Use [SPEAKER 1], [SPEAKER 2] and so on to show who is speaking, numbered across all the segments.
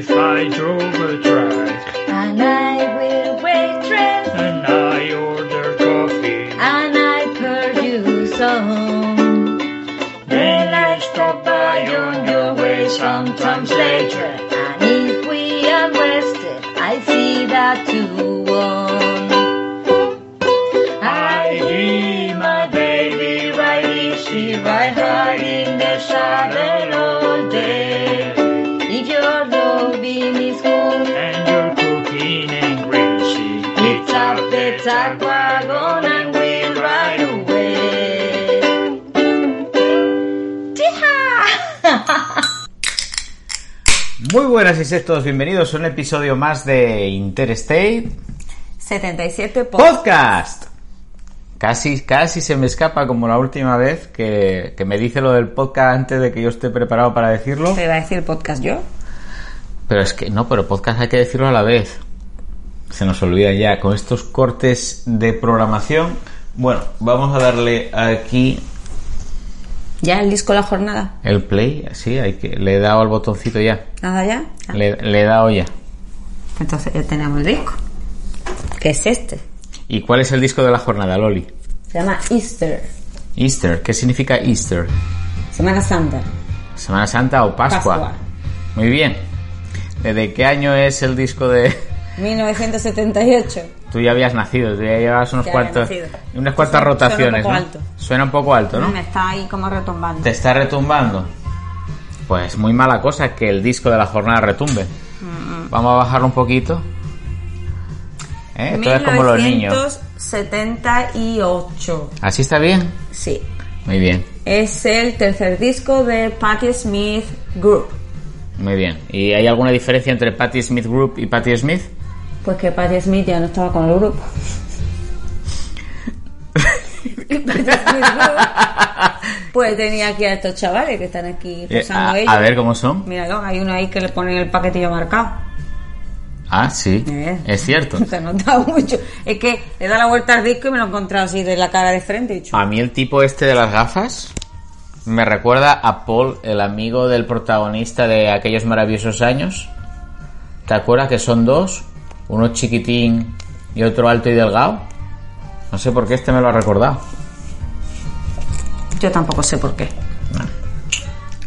[SPEAKER 1] if I drove a truck
[SPEAKER 2] And I will waitress
[SPEAKER 1] and I order coffee?
[SPEAKER 2] and I you some. Then I stop by on your way sometimes later.
[SPEAKER 3] Muy buenas y sed todos bienvenidos a un episodio más de Interstate
[SPEAKER 2] 77 po-
[SPEAKER 3] Podcast. Casi, casi se me escapa como la última vez que, que me dice lo del podcast antes de que yo esté preparado para decirlo.
[SPEAKER 2] ¿Te iba a decir podcast yo?
[SPEAKER 3] Pero es que no, pero podcast hay que decirlo a la vez. Se nos olvida ya con estos cortes de programación. Bueno, vamos a darle aquí
[SPEAKER 2] ¿Ya el disco La Jornada?
[SPEAKER 3] el play. Sí, hay que, le he dado al botoncito ya.
[SPEAKER 2] ¿Nada ya? Ah,
[SPEAKER 3] Le, le he dado ya.
[SPEAKER 2] Entonces ya tenemos el disco. ¿Qué es este?
[SPEAKER 3] ¿Y cuál es el disco de la jornada, Loli?
[SPEAKER 2] Se llama Easter.
[SPEAKER 3] Easter. ¿Qué significa Easter?
[SPEAKER 2] Semana Santa.
[SPEAKER 3] ¿Semana Santa o Pascua?
[SPEAKER 2] Pascua.
[SPEAKER 3] Muy bien. ¿De qué año es el disco de...?
[SPEAKER 2] 1978.
[SPEAKER 3] Tú ya habías nacido, tú ya llevabas unos
[SPEAKER 2] Ya nacido.
[SPEAKER 3] unas cuantas
[SPEAKER 2] Suena-
[SPEAKER 3] rotaciones,
[SPEAKER 2] suena un poco
[SPEAKER 3] ¿no?
[SPEAKER 2] alto.
[SPEAKER 3] Suena un poco alto, ¿no?
[SPEAKER 2] Me está ahí como retumbando.
[SPEAKER 3] Te está retumbando. Pues muy mala cosa que el disco de la jornada retumbe. Vamos a bajarlo un poquito. ¿Eh? Esto es como los niños.
[SPEAKER 2] 1978.
[SPEAKER 3] ¿Así está bien?
[SPEAKER 2] Sí.
[SPEAKER 3] Muy bien,
[SPEAKER 2] Es el tercer disco de Patti Smith Group.
[SPEAKER 3] muy bien. ¿Y hay alguna diferencia entre Patti Smith Group y Patti Smith?
[SPEAKER 2] Pues que Patti Smith ya no estaba con el grupo. pues tenía aquí a estos chavales que están aquí
[SPEAKER 3] Eh,
[SPEAKER 2] posando
[SPEAKER 3] a,
[SPEAKER 2] ellos.
[SPEAKER 3] a ver cómo son.
[SPEAKER 2] Míralo, hay uno ahí que le ponen el paquetillo marcado.
[SPEAKER 3] Ah, sí,
[SPEAKER 2] Eh.
[SPEAKER 3] es cierto.
[SPEAKER 2] Se nota mucho. Es que le da la vuelta al disco y me lo he encontrado así de la cara de frente. dicho,
[SPEAKER 3] A mí el tipo este de las gafas me recuerda a Paul, el amigo del protagonista de aquellos maravillosos años. ¿Te acuerdas que son dos? Uno chiquitín y otro alto y delgado. No sé por qué este me lo ha recordado.
[SPEAKER 2] Yo tampoco sé por qué.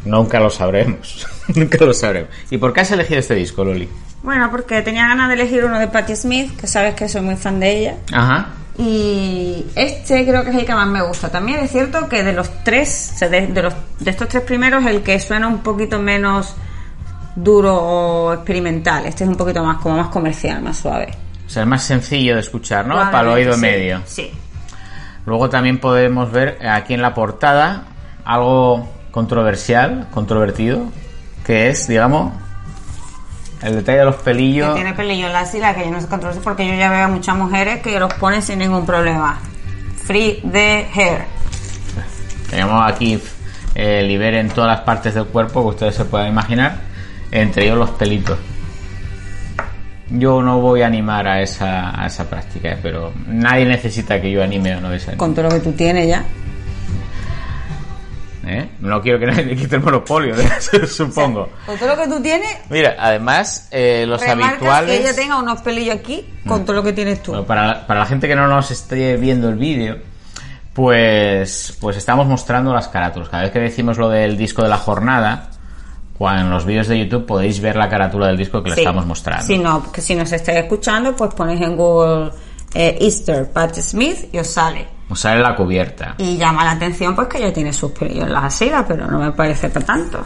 [SPEAKER 3] Nunca lo sabremos. Nunca lo sabremos. ¿Y por qué has elegido este disco, Loli?
[SPEAKER 2] Bueno, porque tenía ganas de elegir uno de Patti Smith, que sabes que soy muy fan de ella.
[SPEAKER 3] Ajá.
[SPEAKER 2] Y este creo que es el que más me gusta. También es cierto que de los tres, o sea, de, de los, de estos tres primeros, el que suena un poquito menos duro o experimental. Este es un poquito más como más comercial, más suave.
[SPEAKER 3] O sea, es más sencillo de escuchar, ¿no? Para el oído
[SPEAKER 2] sí.
[SPEAKER 3] medio.
[SPEAKER 2] Sí.
[SPEAKER 3] Luego también podemos ver aquí en la portada algo controversial, controvertido, que es, digamos, el detalle de los
[SPEAKER 2] Que
[SPEAKER 3] pelillos.
[SPEAKER 2] tiene pelillo en la sila, que yo no sé controlar porque yo ya veo a muchas mujeres que los ponen sin ningún problema. Free the hair.
[SPEAKER 3] Tenemos aquí eh, liberen todas las partes del cuerpo que ustedes se puedan imaginar, entre ellos los pelitos. Yo no voy a animar a esa, a esa práctica, eh, pero nadie necesita que yo anime o no esa.
[SPEAKER 2] Con todo lo que tú tienes ya.
[SPEAKER 3] ¿eh? No quiero que nadie quite el monopolio, de eso, supongo.
[SPEAKER 2] Con todo lo que tú tienes,
[SPEAKER 3] Mira, además, eh, los habituales.
[SPEAKER 2] que ella tenga unos pelillos aquí con todo lo que tienes tú.
[SPEAKER 3] Bueno, para, la- para la gente que no nos esté viendo el vídeo, pues, pues estamos mostrando las carátulas. Cada vez que decimos lo del disco de la jornada, cua- en los vídeos de YouTube podéis ver la carátula del disco que le
[SPEAKER 2] Sí.
[SPEAKER 3] estamos mostrando.
[SPEAKER 2] Si no, que si nos estáis escuchando, pues ponéis en Google eh, Easter Patti Smith y os sale.
[SPEAKER 3] Os sale la cubierta.
[SPEAKER 2] Y llama la atención pues que ella tiene sus pelillos en las asilas, pero no me parece para tanto.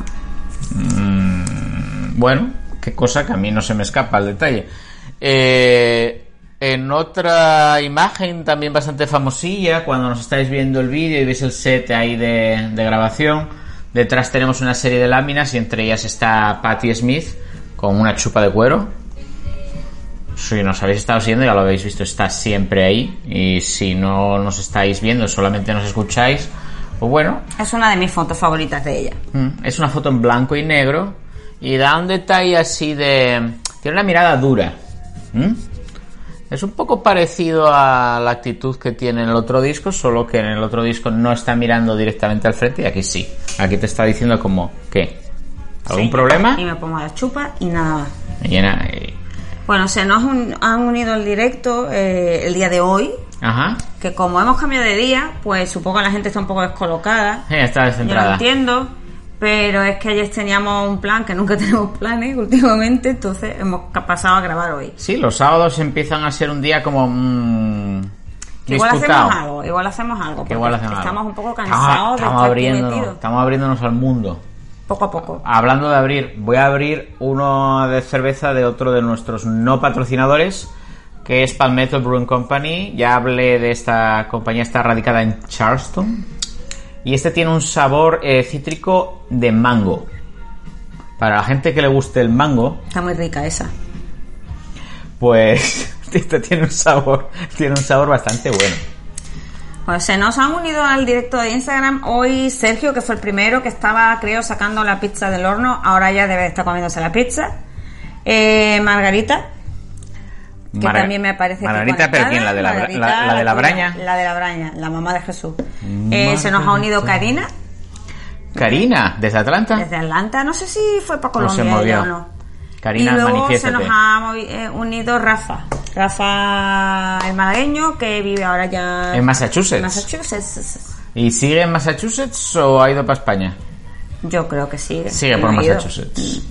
[SPEAKER 3] Bueno, qué cosa que a mí no se me escapa el detalle. Eh, en otra imagen también bastante famosilla, cuando nos estáis viendo el vídeo y veis el set ahí de, de grabación, detrás tenemos una serie de láminas y entre ellas está Patti Smith con una chupa de cuero. Si nos habéis estado siguiendo, ya lo habéis visto, está siempre ahí. Y si no nos estáis viendo, solamente nos escucháis, pues bueno,
[SPEAKER 2] Es una de mis fotos favoritas de ella.
[SPEAKER 3] Mm, Es una foto en blanco y negro y da un detalle así de... Tiene una mirada dura. ¿Mm? Es un poco parecido a la actitud que tiene en el otro disco, solo que en el otro disco no está mirando directamente al frente y aquí sí. Aquí te está diciendo como, ¿qué? ¿Algún
[SPEAKER 2] Sí.
[SPEAKER 3] problema?
[SPEAKER 2] Y me pongo la chupa y nada más.
[SPEAKER 3] Me llena. eh,
[SPEAKER 2] Bueno, se nos un- han unido al directo eh, el día de hoy,
[SPEAKER 3] Ajá.
[SPEAKER 2] que como hemos cambiado de día, pues supongo que la gente está un poco descolocada.
[SPEAKER 3] Eh, está
[SPEAKER 2] Yo lo
[SPEAKER 3] descentrada.
[SPEAKER 2] entiendo, pero es que ayer teníamos un plan, que nunca tenemos planes últimamente, entonces hemos pasado a grabar hoy.
[SPEAKER 3] Sí, los sábados empiezan a ser un día como. mm,
[SPEAKER 2] Que igual hacemos algo, igual hacemos algo,
[SPEAKER 3] Que
[SPEAKER 2] porque
[SPEAKER 3] igual hacemos
[SPEAKER 2] estamos
[SPEAKER 3] algo.
[SPEAKER 2] un poco cansados de
[SPEAKER 3] estamos
[SPEAKER 2] estar aquí
[SPEAKER 3] abriéndonos, estamos abriéndonos al mundo.
[SPEAKER 2] poco a poco.
[SPEAKER 3] Hablando de abrir, voy a abrir uno de cerveza de otro de nuestros no patrocinadores, que es Palmetto Brewing Company. Ya hablé de esta compañía, está radicada en Charleston. Y este tiene un sabor eh, cítrico de mango. Para la gente que le guste el mango,
[SPEAKER 2] Está muy rica esa.
[SPEAKER 3] pues este tiene un sabor, tiene un sabor bastante bueno.
[SPEAKER 2] Pues se nos han unido al directo de Instagram hoy Sergio, que fue el primero que estaba, creo, sacando la pizza del horno. Ahora ya debe de estar comiéndose la pizza. Eh, Margarita, que también me parece que
[SPEAKER 3] Margarita, pero. ¿quién? ¿La de la,
[SPEAKER 2] Margarita,
[SPEAKER 3] la- la de la braña?
[SPEAKER 2] La de la braña, la mamá de Jesús. Eh, se nos ha unido Karina,
[SPEAKER 3] Karina, desde Atlanta.
[SPEAKER 2] desde Atlanta. No sé si fue para
[SPEAKER 3] No se
[SPEAKER 2] Colombia
[SPEAKER 3] movió.
[SPEAKER 2] ella o no.
[SPEAKER 3] Karina,
[SPEAKER 2] y luego se nos ha eh, unido Rafa. Rafa, el malagueño, que vive ahora ya
[SPEAKER 3] En Massachusetts.
[SPEAKER 2] en Massachusetts.
[SPEAKER 3] ¿Y sigue en Massachusetts o ha ido para España?
[SPEAKER 2] Yo creo que sigue.
[SPEAKER 3] Sigue
[SPEAKER 2] No
[SPEAKER 3] por. Massachusetts.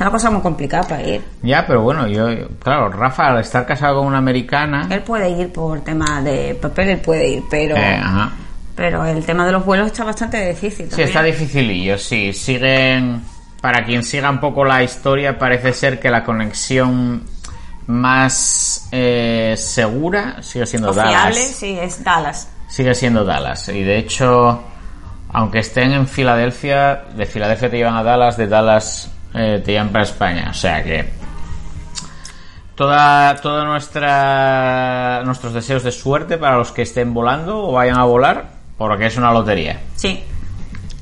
[SPEAKER 2] Está la cosa muy complicada para ir.
[SPEAKER 3] Ya, pero bueno, yo, claro, Rafa al estar casado con una americana,
[SPEAKER 2] Él puede ir por tema de papel, él puede ir, pero
[SPEAKER 3] eh, ajá.
[SPEAKER 2] pero el tema de los vuelos está bastante difícil.
[SPEAKER 3] sí está dificilillo, sí, siguen, para quien siga un poco la historia, parece ser que la conexión más eh, segura sigue siendo
[SPEAKER 2] O fiable,
[SPEAKER 3] Dallas,
[SPEAKER 2] sí, es Dallas.
[SPEAKER 3] sigue siendo Dallas, y de hecho, aunque estén en Filadelfia, de Filadelfia te llevan a Dallas, de Dallas eh, te llevan para España, o sea que toda toda nuestra nuestros deseos de suerte para los que estén volando o vayan a volar porque es una lotería.
[SPEAKER 2] Sí.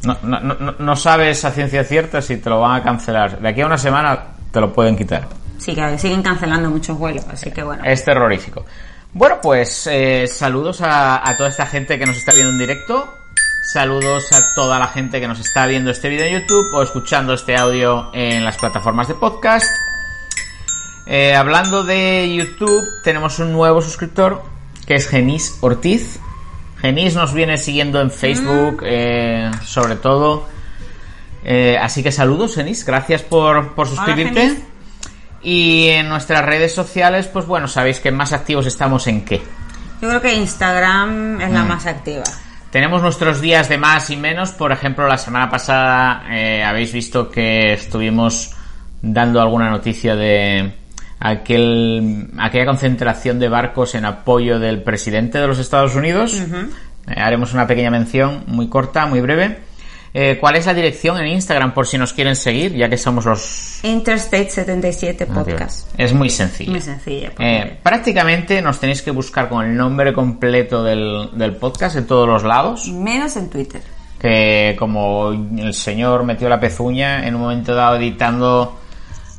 [SPEAKER 3] no, no, no, no sabes a ciencia cierta si te lo van a cancelar. De aquí a una semana te lo pueden quitar.
[SPEAKER 2] Sí, que siguen cancelando muchos vuelos, así que bueno.
[SPEAKER 3] es terrorífico. Bueno pues eh, saludos a, a toda esta gente que nos está viendo en directo saludos a toda la gente que nos está viendo este vídeo en YouTube o escuchando este audio en las plataformas de podcast Eh, hablando de YouTube, tenemos un nuevo suscriptor que es Genis Ortiz. Genis nos viene siguiendo en Facebook, eh, sobre todo. Eh, así que saludos, Genis. Gracias por, por suscribirte. Y en nuestras redes sociales, pues bueno, sabéis que más activos estamos en qué.
[SPEAKER 2] Yo creo que Instagram es la
[SPEAKER 3] Mm.
[SPEAKER 2] más activa.
[SPEAKER 3] Tenemos nuestros días de más y menos. Por ejemplo, la semana pasada eh, habéis visto que estuvimos dando alguna noticia de aquel, aquella concentración de barcos en apoyo del presidente de los Estados Unidos. Eh, haremos una pequeña mención muy corta, muy breve. Eh, ¿Cuál es la dirección en Instagram por si nos quieren seguir, ya que somos los...
[SPEAKER 2] Interstate 77 Podcast.
[SPEAKER 3] Es muy sencillo.
[SPEAKER 2] Muy sencilla.
[SPEAKER 3] Eh, prácticamente nos tenéis que buscar con el nombre completo del, del podcast en todos los lados.
[SPEAKER 2] Menos en Twitter.
[SPEAKER 3] que como el señor metió la pezuña en un momento dado editando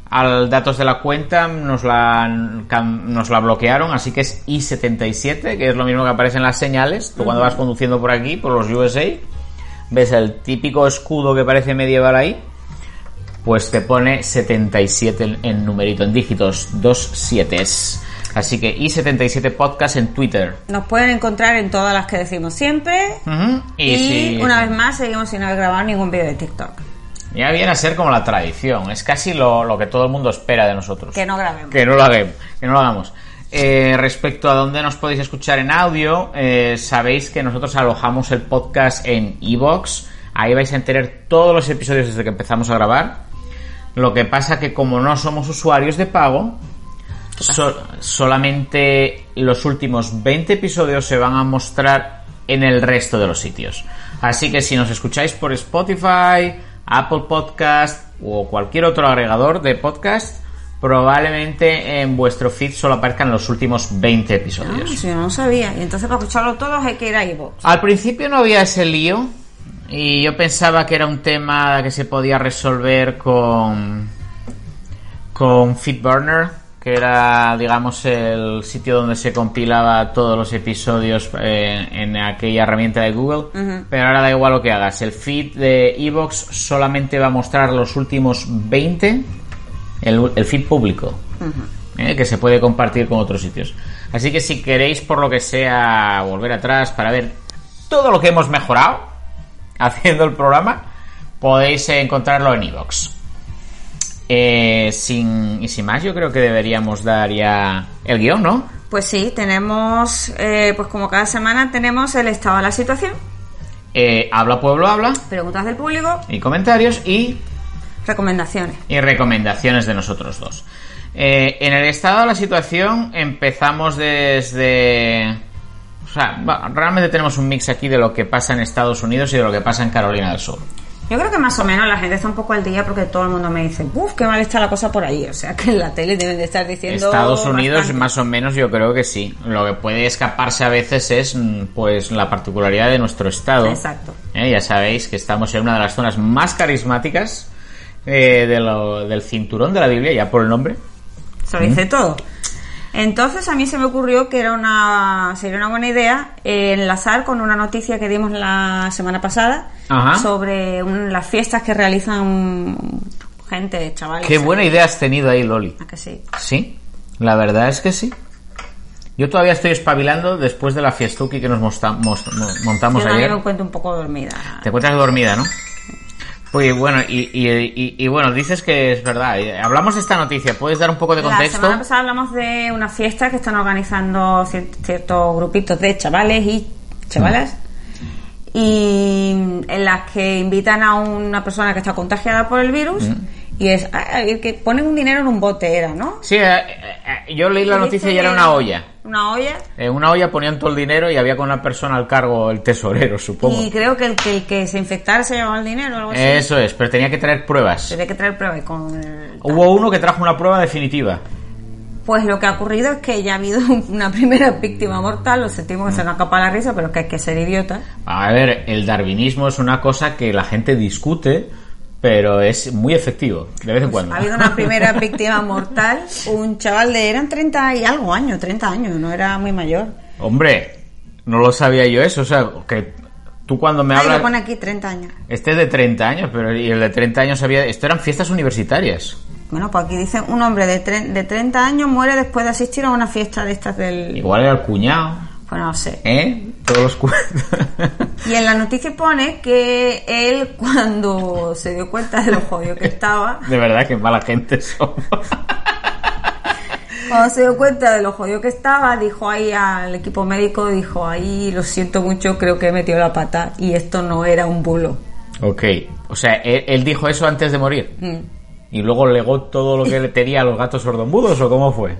[SPEAKER 3] al datos de la cuenta nos la nos la bloquearon así que es i77 que es lo mismo que aparece en las señales tú cuando vas conduciendo por aquí por los USA ves el típico escudo que parece medieval ahí pues te pone 77 en, en numerito en dígitos dos sietes así que i77 podcast en Twitter
[SPEAKER 2] Nos pueden encontrar en todas las que decimos siempre. Y,
[SPEAKER 3] si-
[SPEAKER 2] una vez más seguimos sin haber grabado ningún vídeo de TikTok.
[SPEAKER 3] Ya viene a ser como la tradición, es casi lo, lo que todo el mundo espera de nosotros.
[SPEAKER 2] Que no grabemos.
[SPEAKER 3] Que no lo hagamos. Que no lo hagamos. Eh, respecto a dónde nos podéis escuchar en audio, eh, sabéis que nosotros alojamos el podcast en Evox. Ahí vais a tener todos los episodios desde que empezamos a grabar. Lo que pasa que como no somos usuarios de pago, so- solamente los últimos 20 episodios se van a mostrar en el resto de los sitios. Así que si nos escucháis por Spotify, Apple Podcast o cualquier otro agregador de podcast, probablemente en vuestro feed solo aparezcan los últimos 20
[SPEAKER 2] Ah,
[SPEAKER 3] episodios.
[SPEAKER 2] si yo no sabía. Y entonces para escucharlo todos hay que ir a iVoox.
[SPEAKER 3] Al principio no había ese lío y yo pensaba que era un tema que se podía resolver con con FeedBurner, que era, digamos, el sitio donde se compilaba todos los episodios eh, en aquella herramienta de Google. Pero ahora da igual lo que hagas. El feed de Evox solamente va a mostrar los últimos 20, el, el feed público, eh, que se puede compartir con otros sitios. Así que si queréis, por lo que sea, volver atrás para ver todo lo que hemos mejorado haciendo el programa, podéis encontrarlo en Evox. Eh, sin, y sin más, yo creo que deberíamos dar ya el guion, ¿no?
[SPEAKER 2] Pues sí, tenemos, eh, pues como cada semana tenemos el estado de la situación,
[SPEAKER 3] Eh, habla Pueblo Habla
[SPEAKER 2] preguntas del público,
[SPEAKER 3] y comentarios y,
[SPEAKER 2] recomendaciones.
[SPEAKER 3] y recomendaciones de nosotros dos. Eh, en el estado de la situación empezamos desde... O sea, realmente tenemos un mix aquí de lo que pasa en Estados Unidos y de lo que pasa en Carolina del Sur.
[SPEAKER 2] Yo creo que más o menos la gente está un poco al día porque todo el mundo me dice, uff, qué mal está la cosa por ahí. O sea que en la tele deben de estar diciendo.
[SPEAKER 3] Estados Unidos,
[SPEAKER 2] bastante.
[SPEAKER 3] más o menos, yo creo que sí. Lo que puede escaparse a veces es, mm, pues, la particularidad de nuestro estado.
[SPEAKER 2] Exacto.
[SPEAKER 3] Eh, Ya sabéis que estamos en una de las zonas más carismáticas eh, de lo- del cinturón de la Biblia, ya por el nombre.
[SPEAKER 2] Se lo dice todo. Entonces a mí se me ocurrió que era una sería una buena idea eh, enlazar con una noticia que dimos la semana pasada
[SPEAKER 3] Ajá.
[SPEAKER 2] sobre un- las fiestas que realizan gente, chavales.
[SPEAKER 3] Qué buena idea has tenido ahí, Loli.
[SPEAKER 2] ¿A que sí?
[SPEAKER 3] Sí, la verdad es que sí. Yo todavía estoy espabilando después de la fiestuki que nos mosta- mos- mo- montamos
[SPEAKER 2] Yo
[SPEAKER 3] ayer.
[SPEAKER 2] me encuentro un poco dormida.
[SPEAKER 3] Te encuentras dormida, ¿no? Pues bueno, y, y- y- y bueno, dices que es verdad. eh, Hablamos de esta noticia, ¿puedes dar un poco de
[SPEAKER 2] La
[SPEAKER 3] contexto?
[SPEAKER 2] semana pasada hablamos de una fiesta que están organizando cier- ciertos grupitos de chavales y chavalas y en las que invitan a una persona que está contagiada por el virus y es eh, que ponen un dinero en un bote era, ¿no?
[SPEAKER 3] Sí, eh, eh, eh, yo leí la noticia y era una olla.
[SPEAKER 2] Una olla.
[SPEAKER 3] En una olla ponían todo el dinero y había con una persona al cargo, el tesorero, supongo.
[SPEAKER 2] Y creo que el, que el que se infectara se llevaba el dinero o algo así.
[SPEAKER 3] Eso es, pero tenía que traer pruebas.
[SPEAKER 2] Tenía que traer pruebas y con el-
[SPEAKER 3] Hubo uno que trajo una prueba definitiva.
[SPEAKER 2] Pues lo que ha ocurrido es que ya ha habido una primera víctima mortal, lo sentimos que se nos acapa la risa, pero es que hay que ser idiota.
[SPEAKER 3] A ver, el darwinismo es una cosa que la gente discute, pero es muy efectivo, de vez en cuando.
[SPEAKER 2] Ha habido una primera víctima mortal, un chaval de eran 30 y algo años, 30 años, no era muy mayor.
[SPEAKER 3] Hombre, no lo sabía yo eso, o sea, que tú cuando me
[SPEAKER 2] Ahí
[SPEAKER 3] hablas...
[SPEAKER 2] lo pone aquí 30 años.
[SPEAKER 3] Este es de 30 años, pero y el de 30 años había... Esto eran fiestas universitarias.
[SPEAKER 2] Bueno, pues aquí dice un hombre de, tre- de 30 años muere después de asistir a una fiesta de estas del...
[SPEAKER 3] Igual era el cuñado,
[SPEAKER 2] Pues no sé.
[SPEAKER 3] ¿eh? Todos los cu-
[SPEAKER 2] Y en la noticia pone que él cuando se dio cuenta de lo jodido que estaba,
[SPEAKER 3] De verdad que mala gente somos.
[SPEAKER 2] cuando se dio cuenta de lo jodido que estaba, dijo ahí al equipo médico, dijo ahí, lo siento mucho, creo que he metido la pata y esto no era un bulo.
[SPEAKER 3] ok, o sea, él, él dijo eso antes de morir.
[SPEAKER 2] Mm.
[SPEAKER 3] Y luego legó todo lo que le tenía a los gatos sordomudos o cómo fue.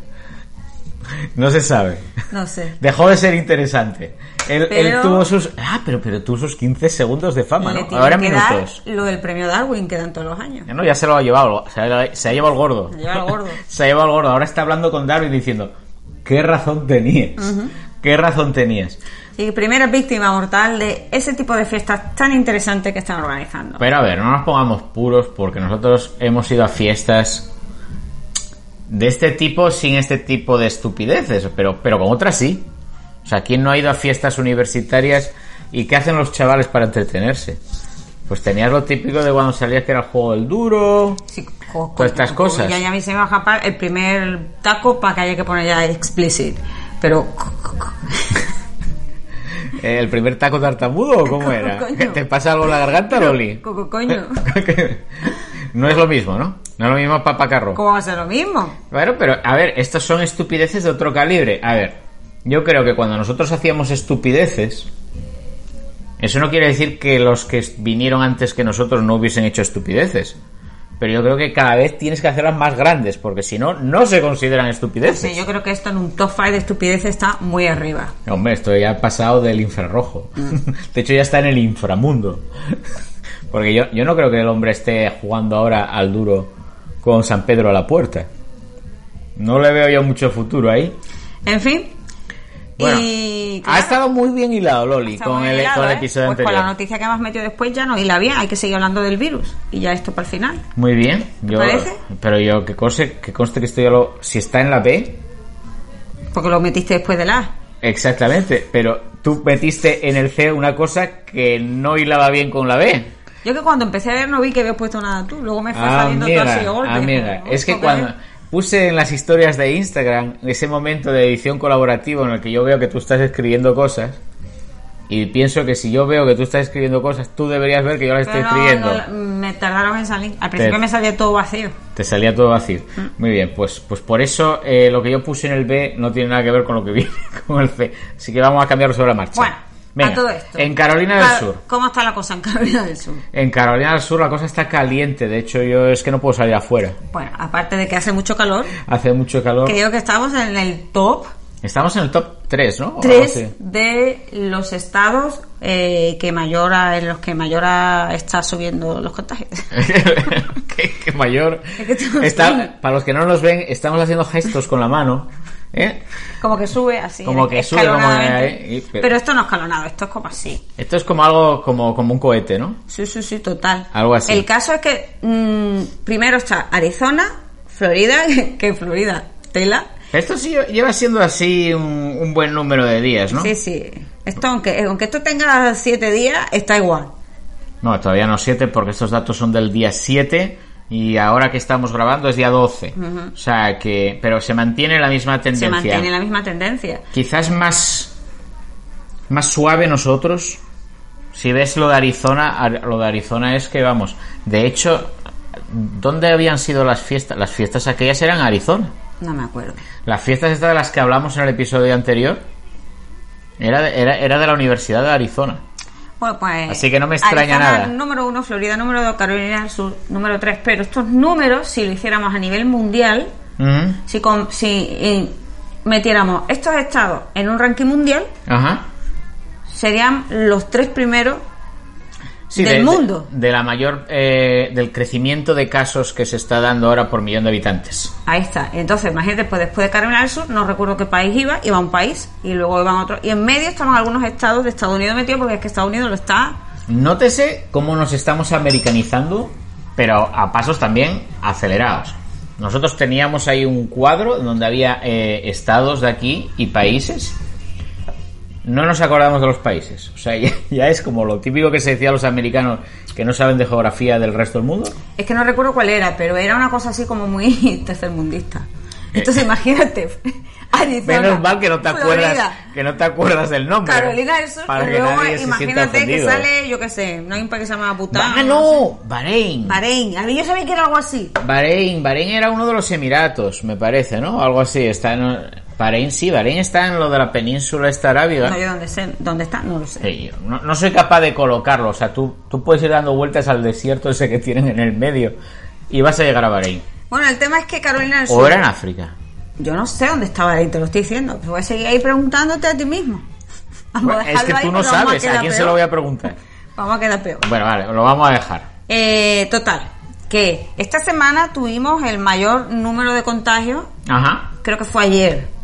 [SPEAKER 3] No se sabe.
[SPEAKER 2] No sé.
[SPEAKER 3] Dejó de ser interesante. Él, tuvo sus... Ah, pero, pero tuvo sus 15 segundos de fama, ¿no? Ahora minutos.
[SPEAKER 2] lo del premio Darwin que dan todos los años.
[SPEAKER 3] Ya no, ya se lo ha llevado. Se ha, se ha llevado el gordo.
[SPEAKER 2] Se ha llevado el gordo.
[SPEAKER 3] se ha llevado el gordo. Ahora está hablando con Darwin diciendo, ¿qué razón tenías? ¿Qué razón tenías?
[SPEAKER 2] Y primera víctima mortal de ese tipo de fiestas tan interesantes que están organizando.
[SPEAKER 3] Pero a ver, no nos pongamos puros porque nosotros hemos ido a fiestas de este tipo sin este tipo de estupideces, pero, pero con otras sí. O sea, ¿quién no ha ido a fiestas universitarias y qué hacen los chavales para entretenerse? Pues tenías lo típico de cuando salías que era el juego del duro.
[SPEAKER 2] Sí,
[SPEAKER 3] Todas estas cosas.
[SPEAKER 2] Ya, ya a mí se me va a escapar el primer taco para que haya que poner ya explicit. Pero
[SPEAKER 3] ¿El primer taco tartamudo o cómo era? ¿Te pasa algo en la garganta, Loli?
[SPEAKER 2] Coco, coño.
[SPEAKER 3] no es lo mismo, ¿no? No es lo mismo papacarro.
[SPEAKER 2] ¿Cómo va a ser lo mismo?
[SPEAKER 3] Claro, pero a ver, estas son estupideces de otro calibre. A ver, yo creo que cuando nosotros hacíamos estupideces, eso no quiere decir que los que vinieron antes que nosotros no hubiesen hecho estupideces. Pero yo creo que cada vez tienes que hacerlas más grandes, porque si no, no se consideran estupideces.
[SPEAKER 2] Sí, yo creo que esto en un top 5 de estupideces está muy arriba.
[SPEAKER 3] Hombre, esto ya ha pasado del infrarrojo. De hecho, ya está en el inframundo. Porque yo, yo no creo que el hombre esté jugando ahora al duro con San Pedro a la puerta. No le veo yo mucho futuro ahí.
[SPEAKER 2] En fin,
[SPEAKER 3] Bueno,
[SPEAKER 2] y
[SPEAKER 3] ha estado muy bien hilado, Loli, con el,
[SPEAKER 2] hilado,
[SPEAKER 3] con el
[SPEAKER 2] ¿eh?
[SPEAKER 3] episodio
[SPEAKER 2] pues
[SPEAKER 3] anterior.
[SPEAKER 2] con la noticia que me has metido después ya no hila bien, hay que seguir hablando del virus. Y ya esto para el final.
[SPEAKER 3] Muy bien. Yo,
[SPEAKER 2] parece?
[SPEAKER 3] Pero yo, que conste, que conste que esto ya lo... Si está en la B,
[SPEAKER 2] Porque lo metiste después del A.
[SPEAKER 3] exactamente, pero tú metiste en el C una cosa que no hilaba bien con la B.
[SPEAKER 2] Yo que cuando empecé a ver no vi que habías puesto nada tú. Luego me fue
[SPEAKER 3] Ah,
[SPEAKER 2] saliendo todo así de golpe.
[SPEAKER 3] amiga,
[SPEAKER 2] Digo,
[SPEAKER 3] es que
[SPEAKER 2] ¿esto qué
[SPEAKER 3] cuando puse en las historias de Instagram ese momento de edición colaborativa en el que yo veo que tú estás escribiendo cosas y pienso que si yo veo que tú estás escribiendo cosas, tú deberías ver que yo las estoy escribiendo.
[SPEAKER 2] no, me tardaron en salir. Al principio
[SPEAKER 3] Te-
[SPEAKER 2] me salía todo vacío.
[SPEAKER 3] Te salía todo vacío.
[SPEAKER 2] Mm.
[SPEAKER 3] Muy bien, pues, pues por eso eh, lo que yo puse en el B no tiene nada que ver con lo que viene con el C. Así que vamos a cambiarlo sobre la marcha.
[SPEAKER 2] Bueno,
[SPEAKER 3] Venga,
[SPEAKER 2] a todo esto.
[SPEAKER 3] En Carolina del Sur.
[SPEAKER 2] ¿Cómo está la cosa en Carolina del Sur?
[SPEAKER 3] En Carolina del Sur la cosa está caliente. De hecho, yo es que no puedo salir afuera.
[SPEAKER 2] Bueno, aparte de que hace mucho calor,
[SPEAKER 3] Hace mucho calor.
[SPEAKER 2] creo que estamos en el top
[SPEAKER 3] Estamos en el top 3, ¿no? O algo
[SPEAKER 2] 3
[SPEAKER 3] así.
[SPEAKER 2] de los estados eh, que mayor a- en los que mayor a- está subiendo los contagios.
[SPEAKER 3] que, que mayor.
[SPEAKER 2] Es que
[SPEAKER 3] Está- para los que no nos ven, estamos haciendo gestos con la mano. ¿Eh?
[SPEAKER 2] Como que sube así.
[SPEAKER 3] Como que sube, como y- pero-
[SPEAKER 2] Pero esto no es escalonado, esto es como así.
[SPEAKER 3] Esto es como algo, como, como un cohete, ¿no?
[SPEAKER 2] Sí, sí, sí, total.
[SPEAKER 3] Algo así.
[SPEAKER 2] El caso es que mm, primero está Arizona, Florida, que Florida, tela.
[SPEAKER 3] Esto sí lleva siendo así un, un buen número de días, ¿no?
[SPEAKER 2] Sí, sí. Esto, aunque, aunque esto tenga siete días, está igual.
[SPEAKER 3] No, todavía no 7 porque estos datos son del día 7 y ahora que estamos grabando es día 12. O sea que... Pero se mantiene la misma
[SPEAKER 2] Se
[SPEAKER 3] tendencia.
[SPEAKER 2] mantiene la misma tendencia.
[SPEAKER 3] Quizás más... Más suave nosotros. Si ves lo de Arizona, Ar- lo de Arizona es que vamos... De hecho, ¿dónde habían sido las fiestas? Las fiestas aquellas eran Arizona.
[SPEAKER 2] No me acuerdo.
[SPEAKER 3] Las fiestas estas de las que hablamos en el episodio anterior era de, era, era de la Universidad de Arizona.
[SPEAKER 2] Bueno, pues.
[SPEAKER 3] Así que no me extraña
[SPEAKER 2] Arizona,
[SPEAKER 3] nada.
[SPEAKER 2] Número uno, Florida, número dos, Carolina del Sur, número tres. Pero estos números, si lo hiciéramos a nivel mundial, si, con- si eh, metiéramos estos estados en un ranking mundial,
[SPEAKER 3] Ajá.
[SPEAKER 2] serían los tres primeros
[SPEAKER 3] Sí,
[SPEAKER 2] del
[SPEAKER 3] de-
[SPEAKER 2] mundo.
[SPEAKER 3] De, de la mayor. eh, del crecimiento de casos que se está dando ahora por millón de habitantes.
[SPEAKER 2] Ahí está. Entonces, imagínate, pues después de Carolina del Sur, no recuerdo qué país iba, iba a un país y luego iban otro. Y en medio estaban algunos estados de Estados Unidos metidos porque es que Estados Unidos lo está.
[SPEAKER 3] Nótese cómo nos estamos americanizando, pero a pasos también acelerados. Nosotros teníamos ahí un cuadro donde había eh, estados de aquí y países. No nos acordamos de los países. O sea, ya, ya es como lo típico que se decía a los americanos que no saben de geografía del resto del mundo.
[SPEAKER 2] Es que no recuerdo cuál era, pero era una cosa así como muy tercermundista.
[SPEAKER 3] Eh.
[SPEAKER 2] Entonces, imagínate. Arizona,
[SPEAKER 3] Menos mal que no te acuerdas, que no te acuerdas del nombre.
[SPEAKER 2] Carolina del Sur,
[SPEAKER 3] para que
[SPEAKER 2] luego imagínate que sale, yo qué sé, no hay un país que se llama Bután.
[SPEAKER 3] ¡Ah, no! Bahrein.
[SPEAKER 2] Bahrein. A mí yo sabía que era algo así.
[SPEAKER 3] Bahrein, Bahrein era uno de los Emiratos, me parece, ¿no? Algo así. Está en... Bahrein sí, Bahrein está en lo de la península esta arábiga.
[SPEAKER 2] No, yo dónde, sé, dónde está, no lo sé.
[SPEAKER 3] Sí, no, no soy capaz de colocarlo. O sea, tú, tú puedes ir dando vueltas al desierto ese que tienen en el medio y vas a llegar a Bahrein.
[SPEAKER 2] Bueno, el tema es que Carolina del
[SPEAKER 3] O
[SPEAKER 2] Sur.
[SPEAKER 3] era en África.
[SPEAKER 2] Yo no sé dónde estaba ahí, te lo estoy diciendo. Pero voy a seguir ahí preguntándote a ti mismo.
[SPEAKER 3] Es que tú no sabes. ¿A quién se lo voy a preguntar?
[SPEAKER 2] Vamos a quedar peor.
[SPEAKER 3] Bueno, vale, lo vamos a dejar.
[SPEAKER 2] Eh, total, que esta semana tuvimos el mayor número de contagios,
[SPEAKER 3] Ajá.
[SPEAKER 2] creo que fue ayer.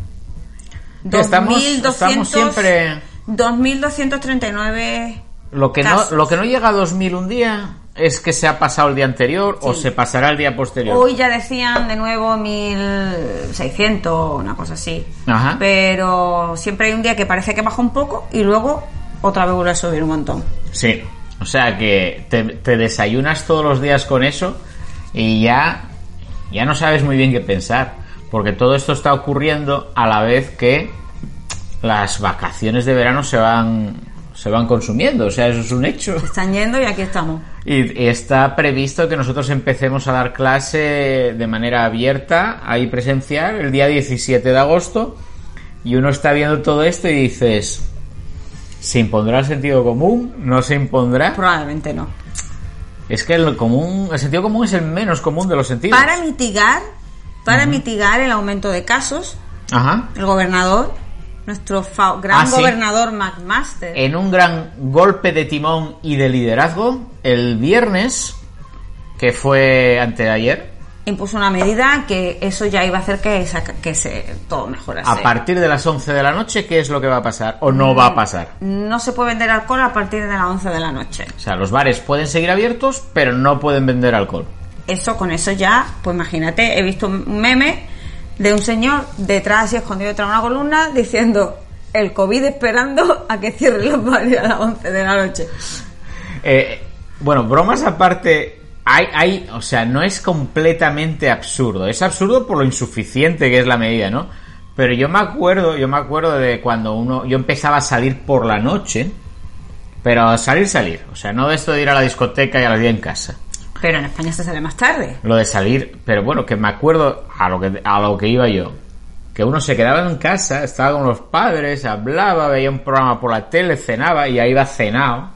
[SPEAKER 3] Estamos-
[SPEAKER 2] 2.200
[SPEAKER 3] estamos siempre-
[SPEAKER 2] 2.239
[SPEAKER 3] Lo que, no, lo que no llega a 2000 un día es que se ha pasado el día anterior o se pasará el día posterior.
[SPEAKER 2] Hoy ya decían de nuevo 1.600, una cosa así.
[SPEAKER 3] Ajá.
[SPEAKER 2] Pero siempre hay un día que parece que baja un poco y luego otra vez vuelve a subir un montón.
[SPEAKER 3] Sí, o sea que te, te desayunas todos los días con eso y ya, ya no sabes muy bien qué pensar, porque todo esto está ocurriendo a la vez que las vacaciones de verano se van, se van consumiendo, o sea, eso es un hecho.
[SPEAKER 2] Se están yendo y aquí estamos.
[SPEAKER 3] Y y está previsto que nosotros empecemos a dar clase de manera abierta, ahí presencial, el día 17 de agosto, y uno está viendo todo esto y dices, ¿se impondrá el sentido común? ¿No se impondrá?
[SPEAKER 2] Probablemente no.
[SPEAKER 3] Es que el común, el sentido común es el menos común de los sentidos.
[SPEAKER 2] Para mitigar, para mitigar el aumento de casos,
[SPEAKER 3] Ajá.
[SPEAKER 2] el gobernador, nuestro gran
[SPEAKER 3] Ah, sí.
[SPEAKER 2] gobernador McMaster,
[SPEAKER 3] En un gran golpe de timón y de liderazgo, el viernes, que fue anteayer,
[SPEAKER 2] impuso una medida que eso ya iba a hacer que, esa- que se, todo mejorase.
[SPEAKER 3] A partir de las 11 de la noche, ¿qué es lo que va a pasar? ¿O no va a pasar?
[SPEAKER 2] No se puede vender alcohol a partir de las 11 de la noche.
[SPEAKER 3] O sea, los bares pueden seguir abiertos, pero no pueden vender alcohol.
[SPEAKER 2] Eso, con eso ya, pues imagínate, he visto un meme de un señor detrás y escondido detrás de una columna diciendo el COVID esperando a que cierren los bares a las 11 de la noche.
[SPEAKER 3] Eh, bueno, bromas aparte, hay, hay, o sea, no es completamente absurdo. Es absurdo por lo insuficiente que es la medida, ¿no? Pero yo me acuerdo, yo me acuerdo de cuando uno, yo empezaba a salir por la noche, pero salir, salir. O sea, no de esto de ir a la discoteca y a las 10 en casa.
[SPEAKER 2] Pero en España se sale más tarde.
[SPEAKER 3] Lo de salir, pero bueno, que me acuerdo a lo que, a lo que iba yo. Que uno se quedaba en casa, estaba con los padres, hablaba, veía un programa por la tele, cenaba y ahí iba cenado.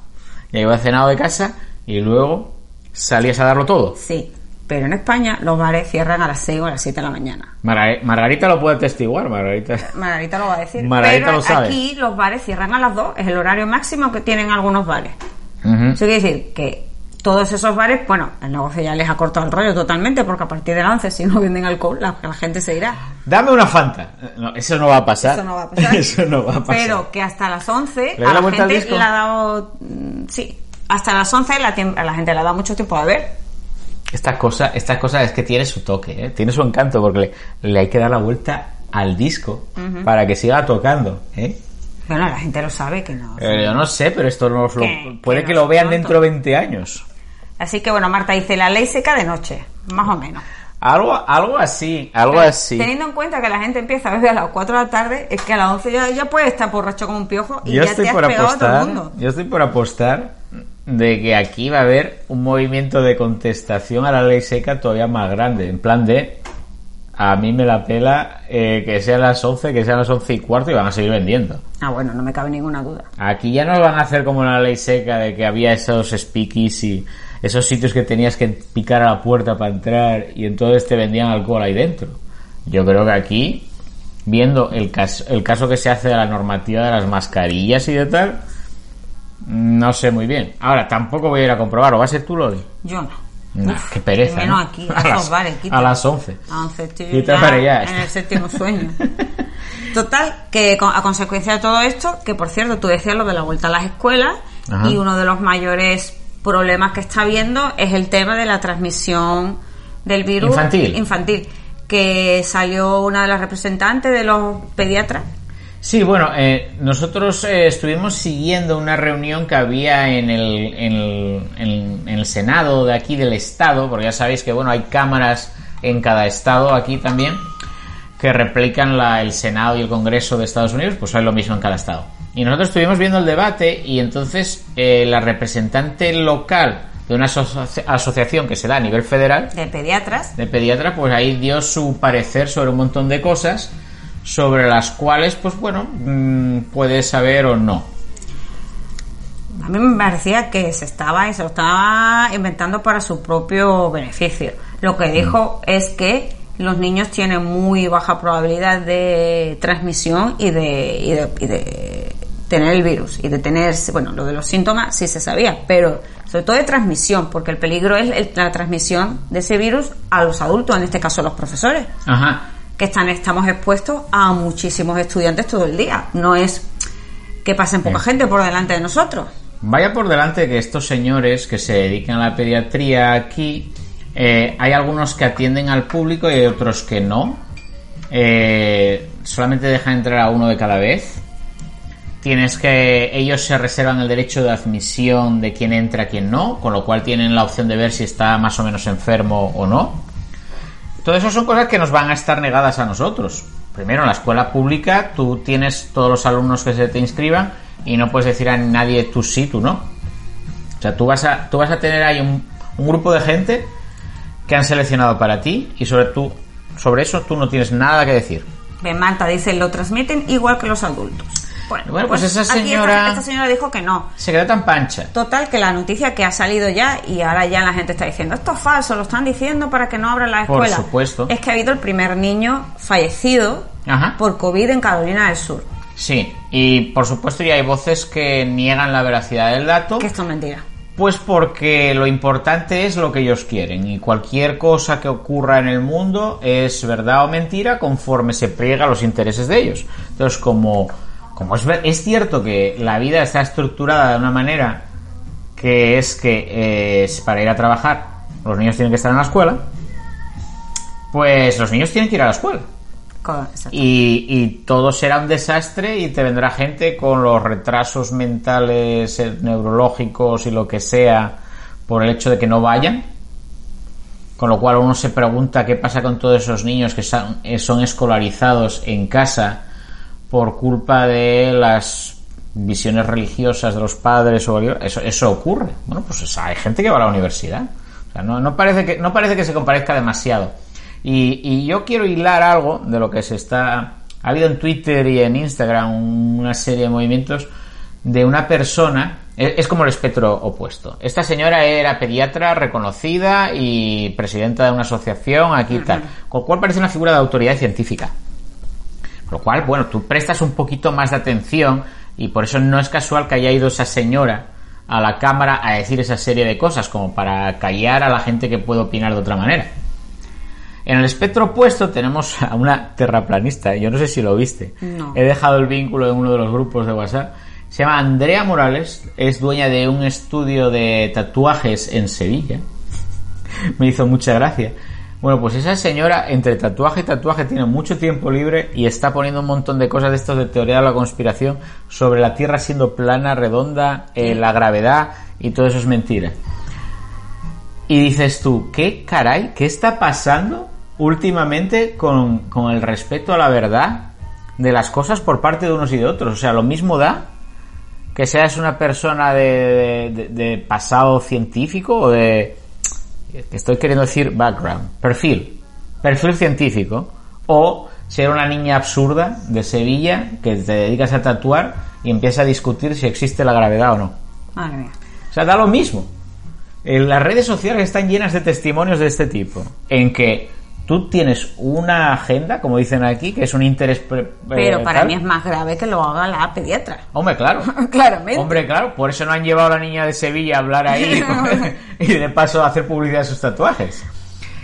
[SPEAKER 3] Y ahí iba cenado de casa y luego salías a darlo todo.
[SPEAKER 2] Sí, pero en España los bares cierran a las 6 o a las 7 de la mañana.
[SPEAKER 3] Margar- Margarita lo puede testiguar, Margarita.
[SPEAKER 2] Margarita lo va a decir.
[SPEAKER 3] Margarita
[SPEAKER 2] pero
[SPEAKER 3] lo sabe.
[SPEAKER 2] aquí los bares cierran a las 2, es el horario máximo que tienen algunos bares. Eso quiere decir que todos esos bares, bueno, el negocio ya les ha cortado el rollo totalmente porque a partir de las 11 si no venden alcohol la, la gente se irá.
[SPEAKER 3] Dame una Fanta. No, eso no va a pasar.
[SPEAKER 2] Eso no va a pasar.
[SPEAKER 3] Eso no va a pasar.
[SPEAKER 2] Pero que hasta las 11
[SPEAKER 3] ¿Le
[SPEAKER 2] a
[SPEAKER 3] la
[SPEAKER 2] gente le ha dado... mm, Sí, hasta las 11 la, a la gente le ha dado mucho tiempo a ver.
[SPEAKER 3] Esta cosa, esta cosa es que tiene su toque, ¿eh? tiene su encanto, porque le, le hay que dar la vuelta al disco para que siga tocando. ¿eh?
[SPEAKER 2] Bueno, la gente lo sabe que no.
[SPEAKER 3] Eh, yo no sé, pero esto nos lo- puede
[SPEAKER 2] que
[SPEAKER 3] que
[SPEAKER 2] no
[SPEAKER 3] lo vean
[SPEAKER 2] pronto.
[SPEAKER 3] dentro de 20 años.
[SPEAKER 2] Así que bueno, Marta dice la ley seca de noche, más o menos.
[SPEAKER 3] Algo, algo así, algo
[SPEAKER 2] Pero
[SPEAKER 3] así.
[SPEAKER 2] Teniendo en cuenta que la gente empieza a beber a las 4 de la tarde, es que a las 11 ya, ya puede estar borracho como un piojo y
[SPEAKER 3] Yo
[SPEAKER 2] ya
[SPEAKER 3] estoy
[SPEAKER 2] te has
[SPEAKER 3] por
[SPEAKER 2] pegado a todo el mundo.
[SPEAKER 3] yo estoy por apostar de que aquí va a haber un movimiento de contestación a la ley seca todavía más grande, en plan de a mí me la pela eh, que sean las 11, que sean las 11 y cuarto y van a seguir vendiendo.
[SPEAKER 2] Ah, bueno, no me cabe ninguna duda.
[SPEAKER 3] Aquí ya no van a hacer como la ley seca de que había esos speakies y esos sitios que tenías que picar a la puerta para entrar y entonces te vendían alcohol ahí dentro. Yo creo que aquí, viendo el caso, el caso que se hace de la normativa de las mascarillas y de tal, no sé muy bien. Ahora, tampoco voy a ir a comprobarlo. ¿Va a ser tú, Loli?
[SPEAKER 2] Yo no.
[SPEAKER 3] Nah,
[SPEAKER 2] Uf,
[SPEAKER 3] qué pereza.
[SPEAKER 2] menos
[SPEAKER 3] ¿no?
[SPEAKER 2] aquí,
[SPEAKER 3] a, las,
[SPEAKER 2] bares, quita.
[SPEAKER 3] a las 11.
[SPEAKER 2] A 11 estoy ya
[SPEAKER 3] para allá,
[SPEAKER 2] en el séptimo sueño. Total, que a consecuencia de todo esto, que por cierto, tú decías lo de la vuelta a las escuelas,
[SPEAKER 3] Ajá.
[SPEAKER 2] y uno de los mayores problemas que está habiendo es el tema de la transmisión del virus
[SPEAKER 3] Infantil.
[SPEAKER 2] infantil, que salió una de las representantes de los pediatras
[SPEAKER 3] Sí, bueno, eh, nosotros eh, estuvimos siguiendo una reunión que había en el, en, el, en- el Senado de aquí del Estado, porque ya sabéis que bueno hay cámaras en cada estado aquí también que replican la- el Senado y el Congreso de Estados Unidos, pues hay lo mismo en cada estado. Y nosotros estuvimos viendo el debate y entonces eh, la representante local de una aso- asociación que se da a nivel federal
[SPEAKER 2] de pediatras
[SPEAKER 3] de pediatra, pues ahí dio su parecer sobre un montón de cosas sobre las cuales, pues bueno, mm, puede saber o no.
[SPEAKER 2] A mí me parecía que se estaba y se lo estaba inventando para su propio beneficio. Lo que dijo es que los niños tienen muy baja probabilidad de transmisión y de, y de, y de tener el virus y de tener, bueno, lo de los síntomas sí se sabía, pero sobre todo de transmisión, porque el peligro es la transmisión de ese virus a los adultos, en este caso los profesores
[SPEAKER 3] Ajá.
[SPEAKER 2] que están, estamos expuestos a muchísimos estudiantes todo el día. No es que pasen poca
[SPEAKER 3] Sí.
[SPEAKER 2] gente por delante de nosotros.
[SPEAKER 3] Vaya por delante que estos señores que se dedican a la pediatría aquí, eh, hay algunos que atienden al público y hay otros que no. Eh, solamente dejan entrar a uno de cada vez. Tienes que ellos se reservan el derecho de admisión de quién entra, quién no, con lo cual tienen la opción de ver si está más o menos enfermo o no. Todo eso son cosas que nos van a estar negadas a nosotros. Primero, en la escuela pública tú tienes todos los alumnos que se te inscriban y no puedes decir a nadie tú sí, tú no. O sea, tú vas a, tú vas a tener ahí un, un grupo de gente que han seleccionado para ti y sobre, tú, sobre eso tú no tienes nada que decir.
[SPEAKER 2] Ven, Marta dice, lo transmiten igual que los adultos. Bueno,
[SPEAKER 3] Bueno, pues esa
[SPEAKER 2] aquí
[SPEAKER 3] señora-
[SPEAKER 2] esta, esta señora dijo que no.
[SPEAKER 3] Se queda tan pancha.
[SPEAKER 2] Total, que la noticia que ha salido ya y ahora ya la gente está diciendo, esto es falso, lo están diciendo para que no abran la
[SPEAKER 3] Por
[SPEAKER 2] escuela.
[SPEAKER 3] supuesto.
[SPEAKER 2] Es que ha habido el primer niño fallecido
[SPEAKER 3] Ajá.
[SPEAKER 2] por COVID en Carolina del Sur.
[SPEAKER 3] Sí, y por supuesto ya hay voces que niegan la veracidad del dato.
[SPEAKER 2] Que esto es mentira.
[SPEAKER 3] Pues porque lo importante es lo que ellos quieren y cualquier cosa que ocurra en el mundo es verdad o mentira conforme se priega a los intereses de ellos. Entonces, como, como es, cierto que la vida está estructurada de una manera que es que eh, para ir a trabajar los niños tienen que estar en la escuela, pues los niños tienen que ir a la escuela. Y, y todo será un desastre y te vendrá gente con los retrasos mentales, eh, neurológicos y lo que sea por el hecho de que no vayan. Con lo cual uno se pregunta qué pasa con todos esos niños que son, eh, son escolarizados en casa por culpa de las visiones religiosas de los padres o eso, eso ocurre. Bueno, pues hay gente que va a la universidad. O sea, no, no parece que, no parece que se comparezca demasiado. Y, y yo quiero hilar algo de lo que se está. Ha habido en Twitter y en Instagram una serie de movimientos de una persona. Es, es como el espectro opuesto. Esta señora era pediatra reconocida y presidenta de una asociación aquí y tal. Con lo cual parece una figura de autoridad científica. Lo cual, bueno, tú prestas un poquito más de atención y por eso no es casual que haya ido esa señora a la cámara a decir esa serie de cosas, como para callar a la gente que puede opinar de otra manera. En el espectro opuesto tenemos a una terraplanista, yo no sé si lo viste.
[SPEAKER 2] No.
[SPEAKER 3] He dejado el vínculo en uno de los grupos de WhatsApp. Se llama Andrea Morales, es dueña de un estudio de tatuajes en Sevilla. Me hizo mucha gracia. Bueno, pues esa señora, entre tatuaje y tatuaje, tiene mucho tiempo libre y está poniendo un montón de cosas de estos de teoría de la conspiración sobre la Tierra siendo plana, redonda, eh, la gravedad y todo eso es mentira. Y dices tú, ¿qué caray? ¿Qué está pasando últimamente con, con el respeto a la verdad de las cosas por parte de unos y de otros? O sea, lo mismo da que seas una persona de, de- de pasado científico o de... Estoy queriendo decir background, perfil, perfil científico, o ser una niña absurda de Sevilla que te dedicas a tatuar y empiezas a discutir si existe la gravedad o no.
[SPEAKER 2] Madre mía.
[SPEAKER 3] O sea, da lo mismo. En las redes sociales están llenas de testimonios de este tipo, en que tú tienes una agenda, como dicen aquí, que es un interés... pre-
[SPEAKER 2] Pero para
[SPEAKER 3] tal.
[SPEAKER 2] mí es más grave que lo haga la pediatra.
[SPEAKER 3] Hombre, claro.
[SPEAKER 2] Claramente.
[SPEAKER 3] Hombre, claro, por eso no han llevado a la niña de Sevilla a hablar ahí y de paso a hacer publicidad de sus tatuajes.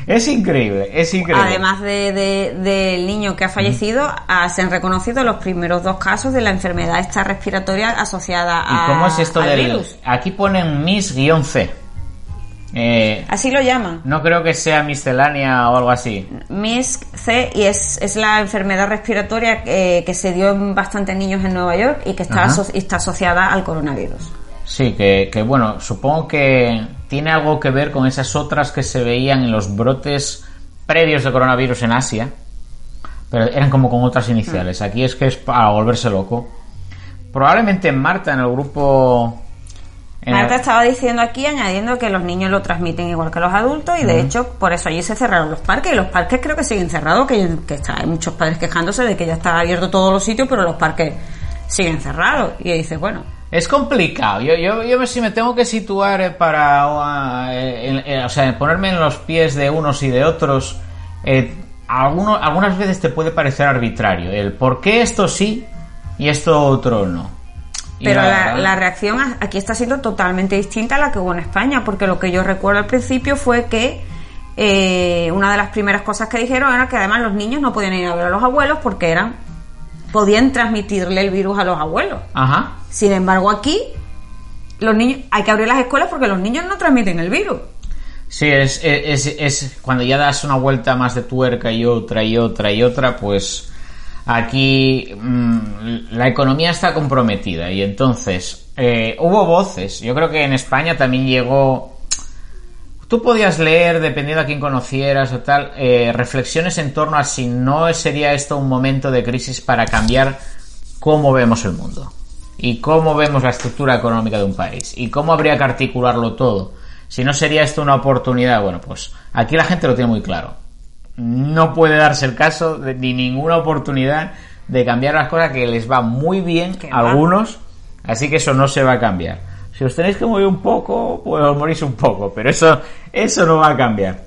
[SPEAKER 3] Es increíble, es increíble.
[SPEAKER 2] Además de, de- del niño que ha fallecido, ah, se han reconocido los primeros dos casos de la enfermedad esta respiratoria asociada
[SPEAKER 3] ¿Y
[SPEAKER 2] a,
[SPEAKER 3] cómo es esto del...?
[SPEAKER 2] virus.
[SPEAKER 3] Aquí ponen Miss-C. Eh,
[SPEAKER 2] Así lo llaman.
[SPEAKER 3] no creo que sea miscelánea o algo así.
[SPEAKER 2] MIS-C y es, es la enfermedad respiratoria eh, que se dio en bastantes niños en Nueva York y que está, aso- está asociada al coronavirus.
[SPEAKER 3] Sí, que, que bueno, supongo que tiene algo que ver con esas otras que se veían en los brotes previos de coronavirus en Asia, pero eran como con otras iniciales. Aquí es que es para volverse loco. Probablemente Marta en el grupo...
[SPEAKER 2] Marta estaba diciendo aquí, añadiendo que los niños lo transmiten igual que los adultos y de hecho por eso allí se cerraron los parques y los parques creo que siguen cerrados, que, que está, hay muchos padres quejándose de que ya está abierto todos los sitios pero los parques siguen cerrados y dice bueno,
[SPEAKER 3] Es complicado. Yo, yo, si me tengo que situar eh, para, eh, en- o sea, ponerme en los pies de unos y de otros, eh, alguno- algunas veces te puede parecer arbitrario el por qué esto sí y esto otro no.
[SPEAKER 2] Pero la, la reacción aquí está siendo totalmente distinta a la que hubo en España, porque lo que yo recuerdo al principio fue que eh, una de las primeras cosas que dijeron era que además los niños no podían ir a ver a los abuelos porque eran podían transmitirle el virus a los abuelos.
[SPEAKER 3] Ajá.
[SPEAKER 2] Sin embargo, aquí los niños hay que abrir las escuelas porque los niños no transmiten el virus.
[SPEAKER 3] Sí, es, es, es- es cuando ya das una vuelta más de tuerca y otra y otra y otra, pues aquí mm, la economía está comprometida y entonces eh, hubo voces. Yo creo que en España también llegó. Tú podías leer, dependiendo a quién conocieras o tal, eh, reflexiones en torno a si no sería esto un momento de crisis para cambiar cómo vemos el mundo y cómo vemos la estructura económica de un país y cómo habría que articularlo todo. Si no sería esto una oportunidad, bueno, pues aquí la gente lo tiene muy claro. No puede darse el caso de ni ninguna oportunidad de cambiar las cosas que les va muy bien a algunos, así que eso no se va a cambiar. Si os tenéis que morir un poco, pues os morís un poco, pero eso, eso no va a cambiar.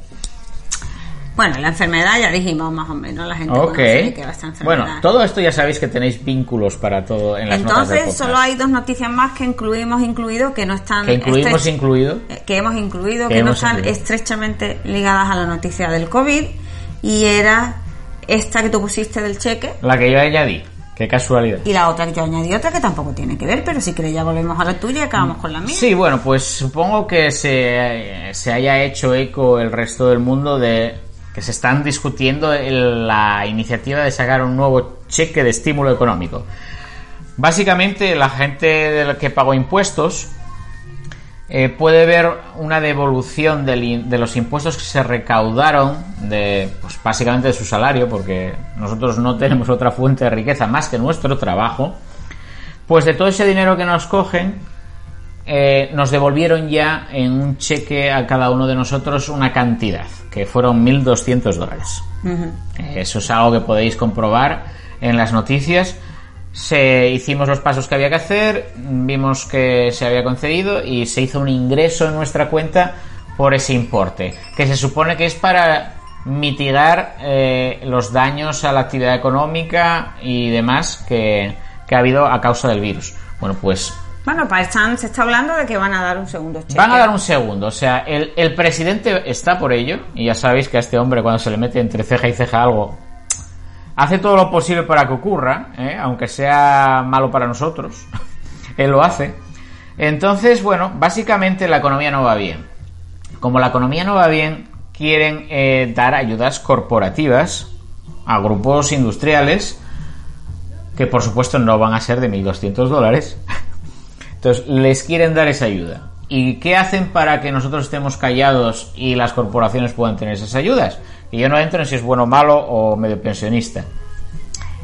[SPEAKER 2] Bueno, la enfermedad ya dijimos más o menos, la gente
[SPEAKER 3] Ok.
[SPEAKER 2] conoce que va esta enfermedad.
[SPEAKER 3] Bueno, todo esto ya sabéis que tenéis vínculos para todo en las notas del
[SPEAKER 2] Entonces, solo hay dos noticias más que incluimos incluido que no están
[SPEAKER 3] Que incluimos incluido.
[SPEAKER 2] eh, que hemos incluido
[SPEAKER 3] Que
[SPEAKER 2] que, no están
[SPEAKER 3] incluido.
[SPEAKER 2] estrechamente ligadas a la noticia del COVID y era esta que tú pusiste del cheque
[SPEAKER 3] La que yo añadí. Qué casualidad.
[SPEAKER 2] y la otra que yo añadí otra que tampoco tiene que ver, pero si queréis ya volvemos a la tuya y acabamos con la mía.
[SPEAKER 3] Sí, bueno, pues supongo que se, se haya hecho eco el resto del mundo de que se están discutiendo el- la iniciativa de sacar un nuevo cheque de estímulo económico. Básicamente, la gente de la que pagó impuestos eh, puede ver una devolución del de los impuestos que se recaudaron de, pues básicamente de su salario, porque nosotros no tenemos otra fuente de riqueza más que nuestro trabajo. Pues de todo ese dinero que nos cogen, eh, nos devolvieron ya en un cheque a cada uno de nosotros una cantidad, que fueron 1.200 dólares. Eh, Eso es algo que podéis comprobar en las noticias. Se hicimos los pasos que había que hacer, vimos que se había concedido y se hizo un ingreso en nuestra cuenta por ese importe, que se supone que es para mitigar eh, los daños a la actividad económica y demás que, que ha habido a causa del virus. Bueno, pues
[SPEAKER 2] Bueno, para están, se está hablando de que van a dar un segundo cheque.
[SPEAKER 3] Van a dar un segundo, o sea, el, el presidente está por ello, y ya sabéis que a este hombre cuando se le mete entre ceja y ceja algo, hace todo lo posible para que ocurra, ¿eh? aunque sea malo para nosotros, él lo hace. Entonces, bueno, básicamente la economía no va bien. Como la economía no va bien, quieren eh, dar ayudas corporativas a grupos industriales, que por supuesto no van a ser de 1.200 dólares, entonces, les quieren dar esa ayuda. ¿Y qué hacen para que nosotros estemos callados y las corporaciones puedan tener esas ayudas? Y yo no entro en si es bueno o malo o medio pensionista.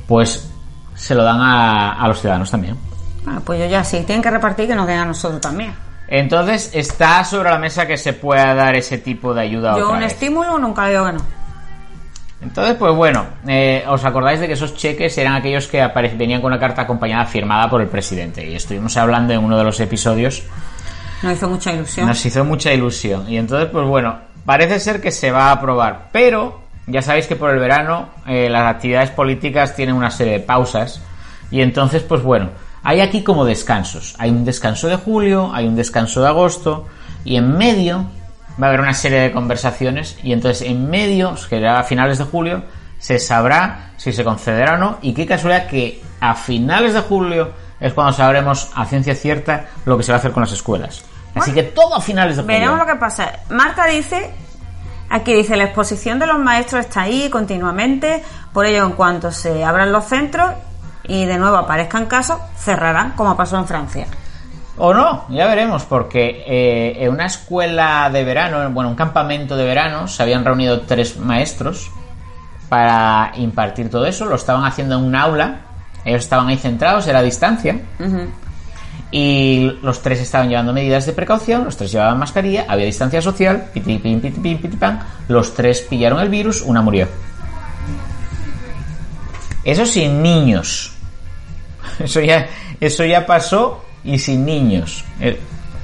[SPEAKER 3] Pues se lo dan a, a los ciudadanos también.
[SPEAKER 2] Bueno, pues yo ya sí, tienen que repartir que nos den a nosotros también.
[SPEAKER 3] Entonces, está sobre la mesa que se pueda dar ese tipo de ayuda
[SPEAKER 2] Yo
[SPEAKER 3] otra
[SPEAKER 2] un
[SPEAKER 3] vez.
[SPEAKER 2] estímulo nunca digo que no.
[SPEAKER 3] Entonces, pues bueno, eh, ¿os acordáis de que esos cheques eran aquellos que venían con una carta acompañada firmada por el presidente? Y estuvimos hablando en uno de los episodios
[SPEAKER 2] Nos hizo mucha ilusión.
[SPEAKER 3] Nos hizo mucha ilusión. Y entonces, pues bueno, parece ser que se va a aprobar. Pero ya sabéis que por el verano eh, las actividades políticas tienen una serie de pausas. Y entonces, pues bueno, hay aquí como descansos. Hay un descanso de julio, hay un descanso de agosto. Y en medio va a haber una serie de conversaciones. Y entonces en medio, que será a finales de julio, se sabrá si se concederá o no. Y qué casualidad que a finales de julio es cuando sabremos a ciencia cierta lo que se va a hacer con las escuelas. Así que todo a finales de julio.
[SPEAKER 2] Veremos lo que pasa. Marta dice, aquí dice, la exposición de los maestros está ahí continuamente, por ello en cuanto se abran los centros y de nuevo aparezcan casos, cerrarán, como pasó en Francia.
[SPEAKER 3] O no, ya veremos, porque eh, en una escuela de verano, bueno, un campamento de verano, se habían reunido tres maestros para impartir todo eso, lo estaban haciendo en un aula, ellos estaban ahí centrados, era a distancia,
[SPEAKER 2] Ujú.
[SPEAKER 3] Y los tres estaban llevando medidas de precaución, los tres llevaban mascarilla, había distancia social, piti, pim, piti, pim, piti, pam, los tres pillaron el virus, una murió. Eso sin niños. Eso ya, eso ya pasó y sin niños. Eh,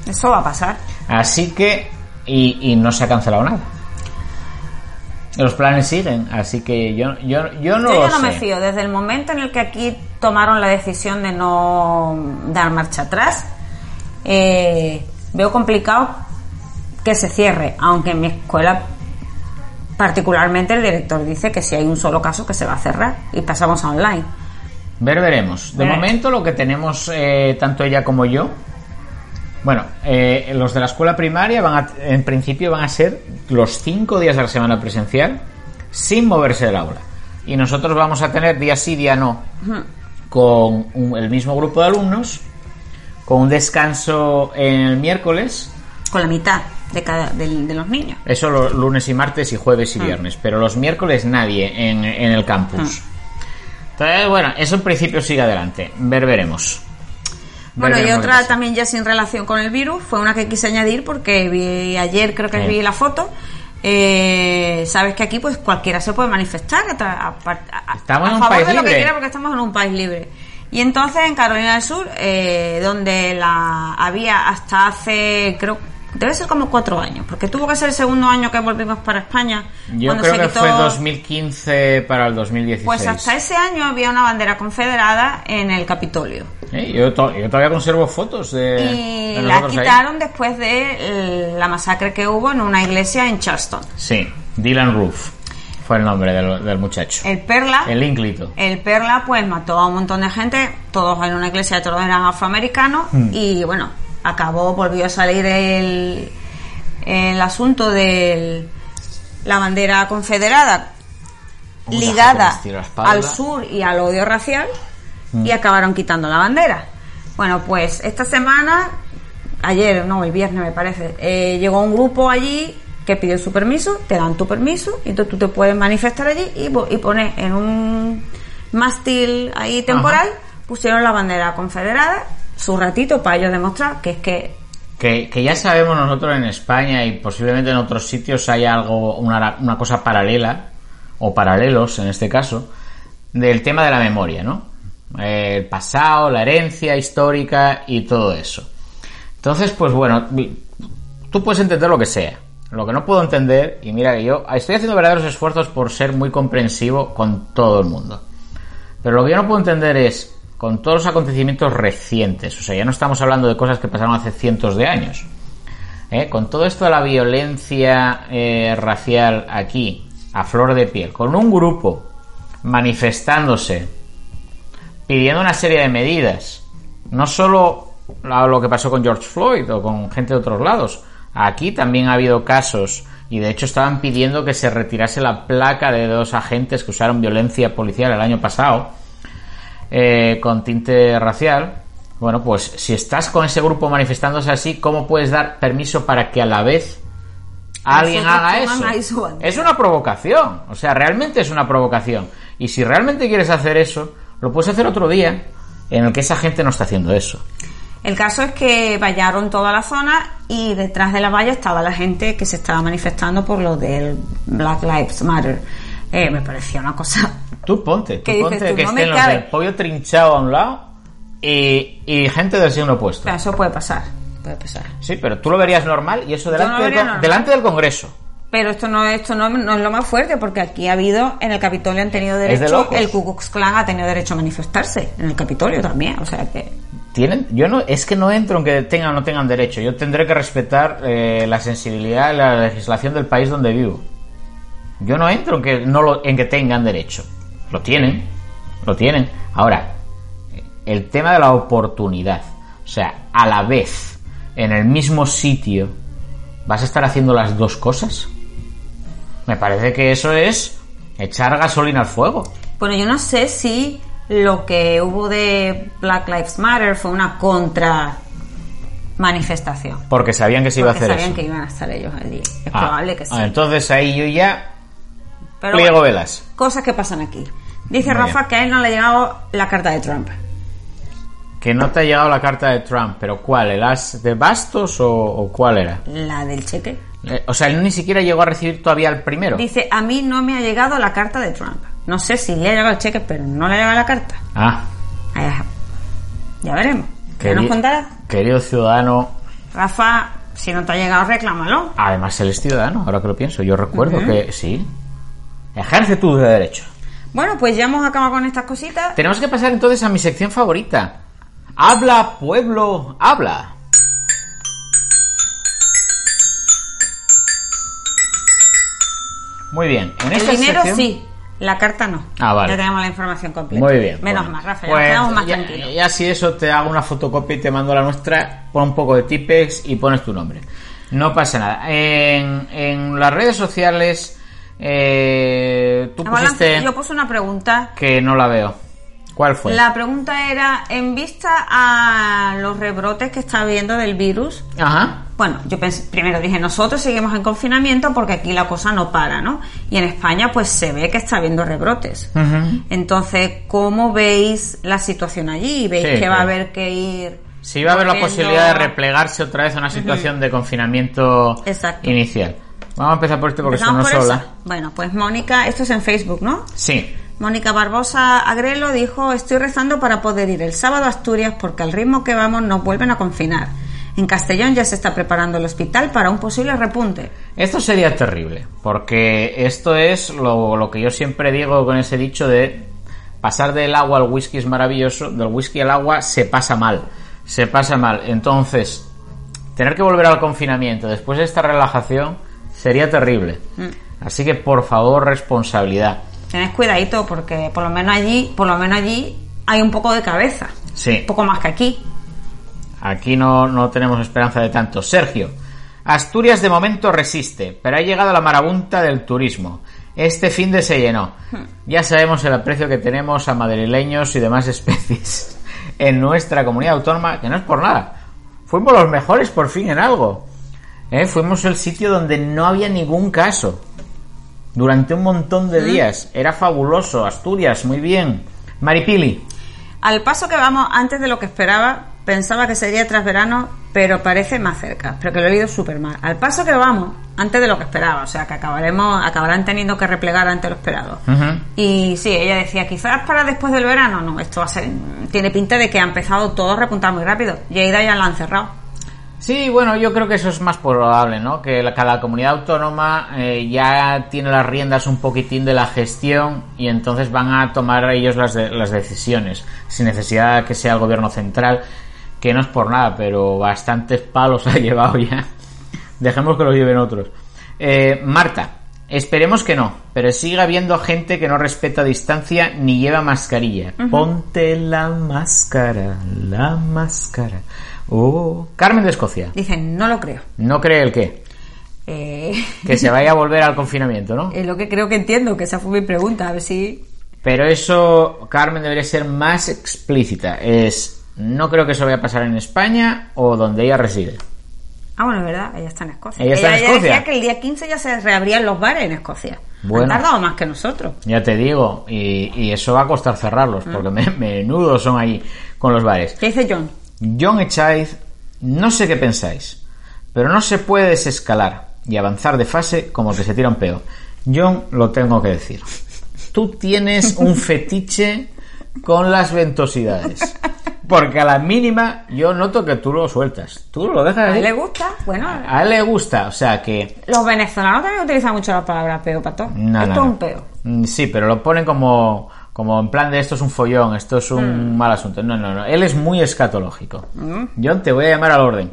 [SPEAKER 2] Eso va a pasar.
[SPEAKER 3] Así que, y, y no se ha cancelado nada. Los planes siguen, así que yo, yo, yo no
[SPEAKER 2] Yo
[SPEAKER 3] lo
[SPEAKER 2] ya no me fío. Desde el momento en el que aquí tomaron la decisión de no dar marcha atrás, eh, veo complicado que se cierre, aunque en mi escuela particularmente el director dice que si hay un solo caso que se va a cerrar y pasamos a online.
[SPEAKER 3] Ver, veremos. De momento lo que tenemos, eh, tanto ella como yo, bueno, eh, los de la escuela primaria van a, en principio van a ser los cinco días de la semana presencial sin moverse del aula. Y nosotros vamos a tener día sí, día no, con un- el mismo grupo de alumnos, con un descanso el miércoles,
[SPEAKER 2] Con la mitad de, cada, del- de los niños.
[SPEAKER 3] Eso los lunes y martes y jueves y viernes, pero los miércoles nadie en, en el campus. Entonces, bueno, eso en principio sigue adelante. Ver, veremos.
[SPEAKER 2] Bueno, y otra también ya sin relación con el virus, fue una que quise añadir porque vi ayer, creo que
[SPEAKER 3] Sí.
[SPEAKER 2] vi la foto. Eh, Sabes que aquí pues cualquiera se puede manifestar a,
[SPEAKER 3] Estamos
[SPEAKER 2] a
[SPEAKER 3] en un
[SPEAKER 2] favor
[SPEAKER 3] país
[SPEAKER 2] de lo que
[SPEAKER 3] libre.
[SPEAKER 2] quiera porque estamos en un país libre. Y entonces en Carolina del Sur, eh, donde la había hasta hace creo debe ser como cuatro años, porque tuvo que ser el segundo año que volvimos para España.
[SPEAKER 3] Yo creo que
[SPEAKER 2] quitó-
[SPEAKER 3] fue 2015 para el 2016.
[SPEAKER 2] Pues hasta ese año había una bandera confederada en el Capitolio.
[SPEAKER 3] Eh, yo, to- yo todavía conservo fotos de,
[SPEAKER 2] Y
[SPEAKER 3] de
[SPEAKER 2] la
[SPEAKER 3] ahí.
[SPEAKER 2] quitaron después de la masacre que hubo en una iglesia en Charleston.
[SPEAKER 3] Sí, Dylan Roof fue el nombre del, del muchacho.
[SPEAKER 2] El Perla.
[SPEAKER 3] El ínclito.
[SPEAKER 2] El Perla pues mató a un montón de gente, todos en una iglesia, todos eran afroamericanos
[SPEAKER 3] Hmm.
[SPEAKER 2] y bueno, acabó, volvió a salir el, el asunto de la bandera confederada ligada al sur y al odio racial
[SPEAKER 3] Hmm.
[SPEAKER 2] y acabaron quitando la bandera. Bueno, pues esta semana, ayer, no, el viernes me parece, eh, llegó un grupo allí que pidió su permiso, te dan tu permiso, y entonces tú te puedes manifestar allí y, y pones en un mástil ahí temporal, pusieron la bandera confederada, su ratito para ellos demostrar que es que
[SPEAKER 3] Que, ya sabemos nosotros en España y posiblemente en otros sitios hay algo, una, una cosa paralela, o paralelos en este caso, del tema de la memoria, ¿no? El pasado, la herencia histórica y todo eso. Entonces, pues bueno, tú puedes entender lo que sea. Lo que no puedo entender, y mira que yo estoy haciendo verdaderos esfuerzos por ser muy comprensivo con todo el mundo. Pero lo que yo no puedo entender es, con todos los acontecimientos recientes, o sea, ya no estamos hablando de cosas que pasaron hace cientos de años, ¿eh? con todo esto de la violencia eh, racial aquí, a flor de piel, con un grupo manifestándose, pidiendo una serie de medidas, no solo lo que pasó con George Floyd o con gente de otros lados, aquí también ha habido casos y de hecho estaban pidiendo que se retirase la placa de dos agentes que usaron violencia policial el año pasado eh, con tinte racial. Bueno, pues si estás con ese grupo manifestándose así, ¿cómo puedes dar permiso para que a la vez alguien haga eso? Es una provocación, o sea, realmente es una provocación. Y si realmente quieres hacer eso, lo puedes hacer otro día en el que esa gente no está haciendo eso.
[SPEAKER 2] El caso es que vallaron toda la zona y detrás de la valla estaba la gente que se estaba manifestando por lo del Black Lives Matter. Eh, me parecía una cosa...
[SPEAKER 3] Tú ponte, tú
[SPEAKER 2] ¿Qué dices
[SPEAKER 3] ponte
[SPEAKER 2] tú?
[SPEAKER 3] que
[SPEAKER 2] No
[SPEAKER 3] estén los del pollo trinchado a un lado y, y gente del signo opuesto.
[SPEAKER 2] sea, eso puede pasar. Puede pasar.
[SPEAKER 3] Sí, pero tú lo verías normal y eso
[SPEAKER 2] no
[SPEAKER 3] delante,
[SPEAKER 2] lo
[SPEAKER 3] del,
[SPEAKER 2] normal.
[SPEAKER 3] delante del Congreso.
[SPEAKER 2] Pero esto no, esto no, no es lo más fuerte, porque aquí ha habido, en el Capitolio han tenido
[SPEAKER 3] de
[SPEAKER 2] derecho,
[SPEAKER 3] locos.
[SPEAKER 2] el Ku Klux Klan ha tenido derecho a manifestarse, en el Capitolio también, o sea que...
[SPEAKER 3] Tienen, yo no, es que no entro en que tengan o no tengan derecho. Yo tendré que respetar eh, la sensibilidad y la legislación del país donde vivo. Yo no entro en que no lo, en que tengan derecho. Lo tienen, lo tienen. Ahora, el tema de la oportunidad, o sea, a la vez, en el mismo sitio, ¿vas a estar haciendo las dos cosas? Me parece que eso es echar gasolina al fuego.
[SPEAKER 2] Bueno, yo no sé si lo que hubo de Black Lives Matter fue una contra manifestación.
[SPEAKER 3] Porque sabían que se iba a hacer
[SPEAKER 2] sabían
[SPEAKER 3] eso.
[SPEAKER 2] que iban a estar ellos allí. Es
[SPEAKER 3] Ah,
[SPEAKER 2] probable que sí.
[SPEAKER 3] ah, entonces ahí yo ya
[SPEAKER 2] Pero
[SPEAKER 3] pliego
[SPEAKER 2] bueno,
[SPEAKER 3] velas.
[SPEAKER 2] cosas que pasan aquí. Dice
[SPEAKER 3] Muy
[SPEAKER 2] Rafa
[SPEAKER 3] bien.
[SPEAKER 2] que a él no le ha llegado la carta de Trump.
[SPEAKER 3] Que no te ha llegado la carta de Trump, pero ¿cuál? ¿El as de bastos o, o cuál era?
[SPEAKER 2] La del cheque.
[SPEAKER 3] Eh, O sea, él ni siquiera llegó a recibir todavía el primero.
[SPEAKER 2] Dice, a mí no me ha llegado la carta de Trump. No sé si le ha llegado el cheque, pero no le ha llegado la carta.
[SPEAKER 3] Ah,
[SPEAKER 2] Ya veremos. ¿Qué nos contará?
[SPEAKER 3] querido ciudadano.
[SPEAKER 2] Rafa, si no te ha llegado, reclámalo.
[SPEAKER 3] Además, él es ciudadano, ahora que lo pienso. Yo recuerdo que sí. Ejerce tu derecho.
[SPEAKER 2] Bueno, pues ya hemos acabado con estas cositas.
[SPEAKER 3] Tenemos que pasar entonces a mi sección favorita. Habla, pueblo, habla. Muy bien. En
[SPEAKER 2] El dinero
[SPEAKER 3] sección-
[SPEAKER 2] sí, la carta no.
[SPEAKER 3] Ah, vale.
[SPEAKER 2] Ya tenemos la información completa.
[SPEAKER 3] Muy bien.
[SPEAKER 2] Menos
[SPEAKER 3] bueno.
[SPEAKER 2] mal, Rafa, ya
[SPEAKER 3] Pues,
[SPEAKER 2] quedamos más
[SPEAKER 3] ya,
[SPEAKER 2] tranquilos.
[SPEAKER 3] ya si eso te hago una fotocopia y te mando la nuestra, pon un poco de tipex y pones tu nombre. No pasa nada. En, en las redes sociales, eh, tú
[SPEAKER 2] Ahora,
[SPEAKER 3] pusiste
[SPEAKER 2] Yo puse una pregunta.
[SPEAKER 3] que no la veo. ¿Cuál fue?
[SPEAKER 2] La pregunta era, en vista a los rebrotes que está habiendo del virus,
[SPEAKER 3] Ajá.
[SPEAKER 2] bueno, yo pensé, primero dije, nosotros seguimos en confinamiento porque aquí la cosa no para, ¿no? Y en España pues se ve que está habiendo rebrotes. Entonces, ¿cómo veis la situación allí? ¿Veis
[SPEAKER 3] Sí,
[SPEAKER 2] que va a haber que ir...
[SPEAKER 3] Si va a haber la posibilidad de replegarse otra vez a una situación de confinamiento
[SPEAKER 2] Exacto.
[SPEAKER 3] inicial. Vamos a empezar por este porque
[SPEAKER 2] ¿Empezamos
[SPEAKER 3] esto no
[SPEAKER 2] por
[SPEAKER 3] sola.
[SPEAKER 2] Bueno, pues Mónica, esto es en Facebook, ¿no?
[SPEAKER 3] Sí.
[SPEAKER 2] Mónica Barbosa Agrelo dijo, estoy rezando para poder ir el sábado a Asturias porque al ritmo que vamos nos vuelven a confinar. En Castellón ya se está preparando el hospital para un posible repunte.
[SPEAKER 3] Esto sería terrible, porque esto es lo, lo que yo siempre digo con ese dicho de pasar del agua al whisky es maravilloso, del whisky al agua se pasa mal, se pasa mal. Entonces, tener que volver al confinamiento después de esta relajación sería terrible. Así que, por favor, responsabilidad.
[SPEAKER 2] Tened cuidadito porque por lo menos allí, por lo menos allí hay un poco de cabeza.
[SPEAKER 3] Sí.
[SPEAKER 2] Un poco más que aquí.
[SPEAKER 3] Aquí no, no tenemos esperanza de tanto. Sergio, Asturias de momento resiste, pero ha llegado la marabunta del turismo. Este fin de se llenó. Ya sabemos el aprecio que tenemos a madrileños y demás especies en nuestra comunidad autónoma, que no es por nada. Fuimos los mejores por fin en algo. ¿Eh? Fuimos el sitio donde no había ningún caso. Durante un montón de días. Era fabuloso. Asturias, muy bien. Maripili.
[SPEAKER 2] Al paso que vamos, antes de lo que esperaba, pensaba que sería tras verano, pero parece más cerca, pero que lo he oído súper mal. Al paso que vamos, antes de lo que esperaba, o sea, que acabaremos, acabarán teniendo que replegar ante lo esperado. Y sí, ella decía, quizás para después del verano, no, esto va a ser, tiene pinta de que ha empezado todo a repuntar muy rápido. Lleida ya la han cerrado.
[SPEAKER 3] Sí, bueno, yo creo que eso es más probable, ¿no? Que la- cada comunidad autónoma eh, ya tiene las riendas un poquitín de la gestión y entonces van a tomar ellos las, de- las decisiones, sin necesidad que sea el gobierno central, que no es por nada, pero bastantes palos ha llevado ya. Dejemos que los lleven otros. Eh, Marta, esperemos que no, pero sigue habiendo gente que no respeta distancia ni lleva mascarilla. Ponte la máscara, la máscara. Oh. Carmen de Escocia.
[SPEAKER 2] Dicen, no lo creo.
[SPEAKER 3] No cree el qué.
[SPEAKER 2] Eh,
[SPEAKER 3] Que se vaya a volver al confinamiento, ¿no?
[SPEAKER 2] es lo que creo que entiendo, que esa fue mi pregunta, a ver si...
[SPEAKER 3] Pero eso, Carmen, debería ser más explícita. Es, no creo que eso vaya a pasar en España o donde ella reside.
[SPEAKER 2] Ah, bueno, es verdad, ella está en Escocia.
[SPEAKER 3] Ella está en
[SPEAKER 2] ella
[SPEAKER 3] Escocia.
[SPEAKER 2] decía que el día 15 ya se reabrían los bares en Escocia.
[SPEAKER 3] Bueno.
[SPEAKER 2] Han tardado más que nosotros.
[SPEAKER 3] Ya te digo, y, y eso va a costar cerrarlos, porque me- menudos son ahí con los bares.
[SPEAKER 2] ¿Qué dice John?
[SPEAKER 3] John Echaiz, no sé qué pensáis, pero no se puede desescalar y avanzar de fase como que se tira un peo. John, lo tengo que decir. Tú tienes un fetiche con las ventosidades. Porque a la mínima yo noto que tú lo sueltas. Tú lo dejas
[SPEAKER 2] ¿A él le gusta? Bueno,
[SPEAKER 3] A él le gusta, o sea que...
[SPEAKER 2] los venezolanos también utilizan mucho la palabra peo, pato.
[SPEAKER 3] No,
[SPEAKER 2] Esto
[SPEAKER 3] no,
[SPEAKER 2] es un peo.
[SPEAKER 3] Sí, pero lo ponen como, como en plan de esto es un follón, esto es un mal asunto. No, no, no. Él es muy escatológico. John, te voy a llamar al orden.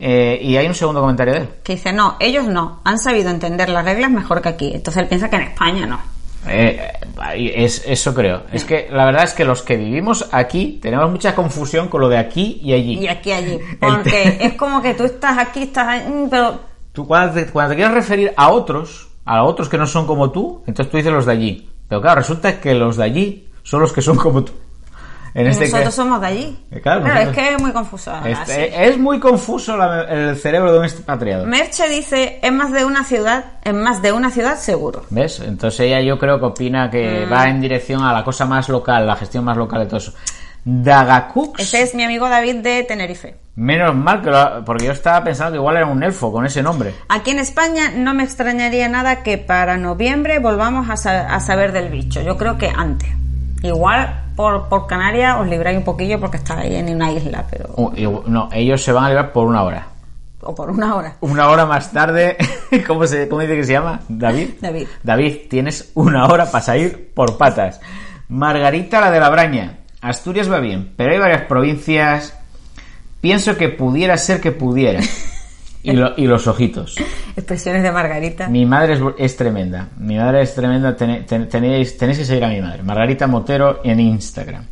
[SPEAKER 3] Eh, y hay un segundo comentario de él.
[SPEAKER 2] Que dice, no, ellos no. Han sabido entender las reglas mejor que aquí. Entonces él piensa que en España no.
[SPEAKER 3] Eh, es, eso creo. Es que la verdad es que los que vivimos aquí tenemos mucha confusión con lo de aquí y allí.
[SPEAKER 2] Y aquí allí. Porque es como que tú estás aquí, estás ahí, mm, pero
[SPEAKER 3] Tú cuando te, cuando te quieres referir a otros, a otros que no son como tú, entonces tú dices los de allí. Pero claro, resulta que los de allí son los que son como tú. En este
[SPEAKER 2] nosotros somos de allí.
[SPEAKER 3] Eh, claro, nosotros-
[SPEAKER 2] es que es muy confuso.
[SPEAKER 3] Este-. Es muy confuso la- el cerebro de un expatriado.
[SPEAKER 2] Merche dice, en más de una ciudad, en más de una ciudad seguro.
[SPEAKER 3] ¿Ves? Entonces ella yo creo que opina que
[SPEAKER 2] Mm.
[SPEAKER 3] va en dirección a la cosa más local, la gestión más local de todo eso. Dagacux,
[SPEAKER 2] Ese es mi amigo David de Tenerife.
[SPEAKER 3] menos mal que lo, porque yo estaba pensando que igual era un elfo con ese nombre.
[SPEAKER 2] Aquí en España no me extrañaría nada que para noviembre volvamos a, sa- a saber del bicho. Yo creo que antes. Igual por, por Canarias os libráis un poquillo porque está ahí en una isla, pero...
[SPEAKER 3] No, ellos se van a librar por una hora.
[SPEAKER 2] O por una hora.
[SPEAKER 3] Una hora más tarde, ¿cómo, se, ¿cómo dice que se llama? David.
[SPEAKER 2] David.
[SPEAKER 3] David, tienes una hora para salir por patas. Margarita, la de la Braña. Asturias va bien, pero hay varias provincias. Pienso que pudiera ser que pudiera. Y, lo- y los ojitos.
[SPEAKER 2] Expresiones de Margarita.
[SPEAKER 3] Mi madre es, es tremenda. Mi madre es tremenda. Ten- tenéis, tenéis que seguir a mi madre. Margarita Motero en Instagram.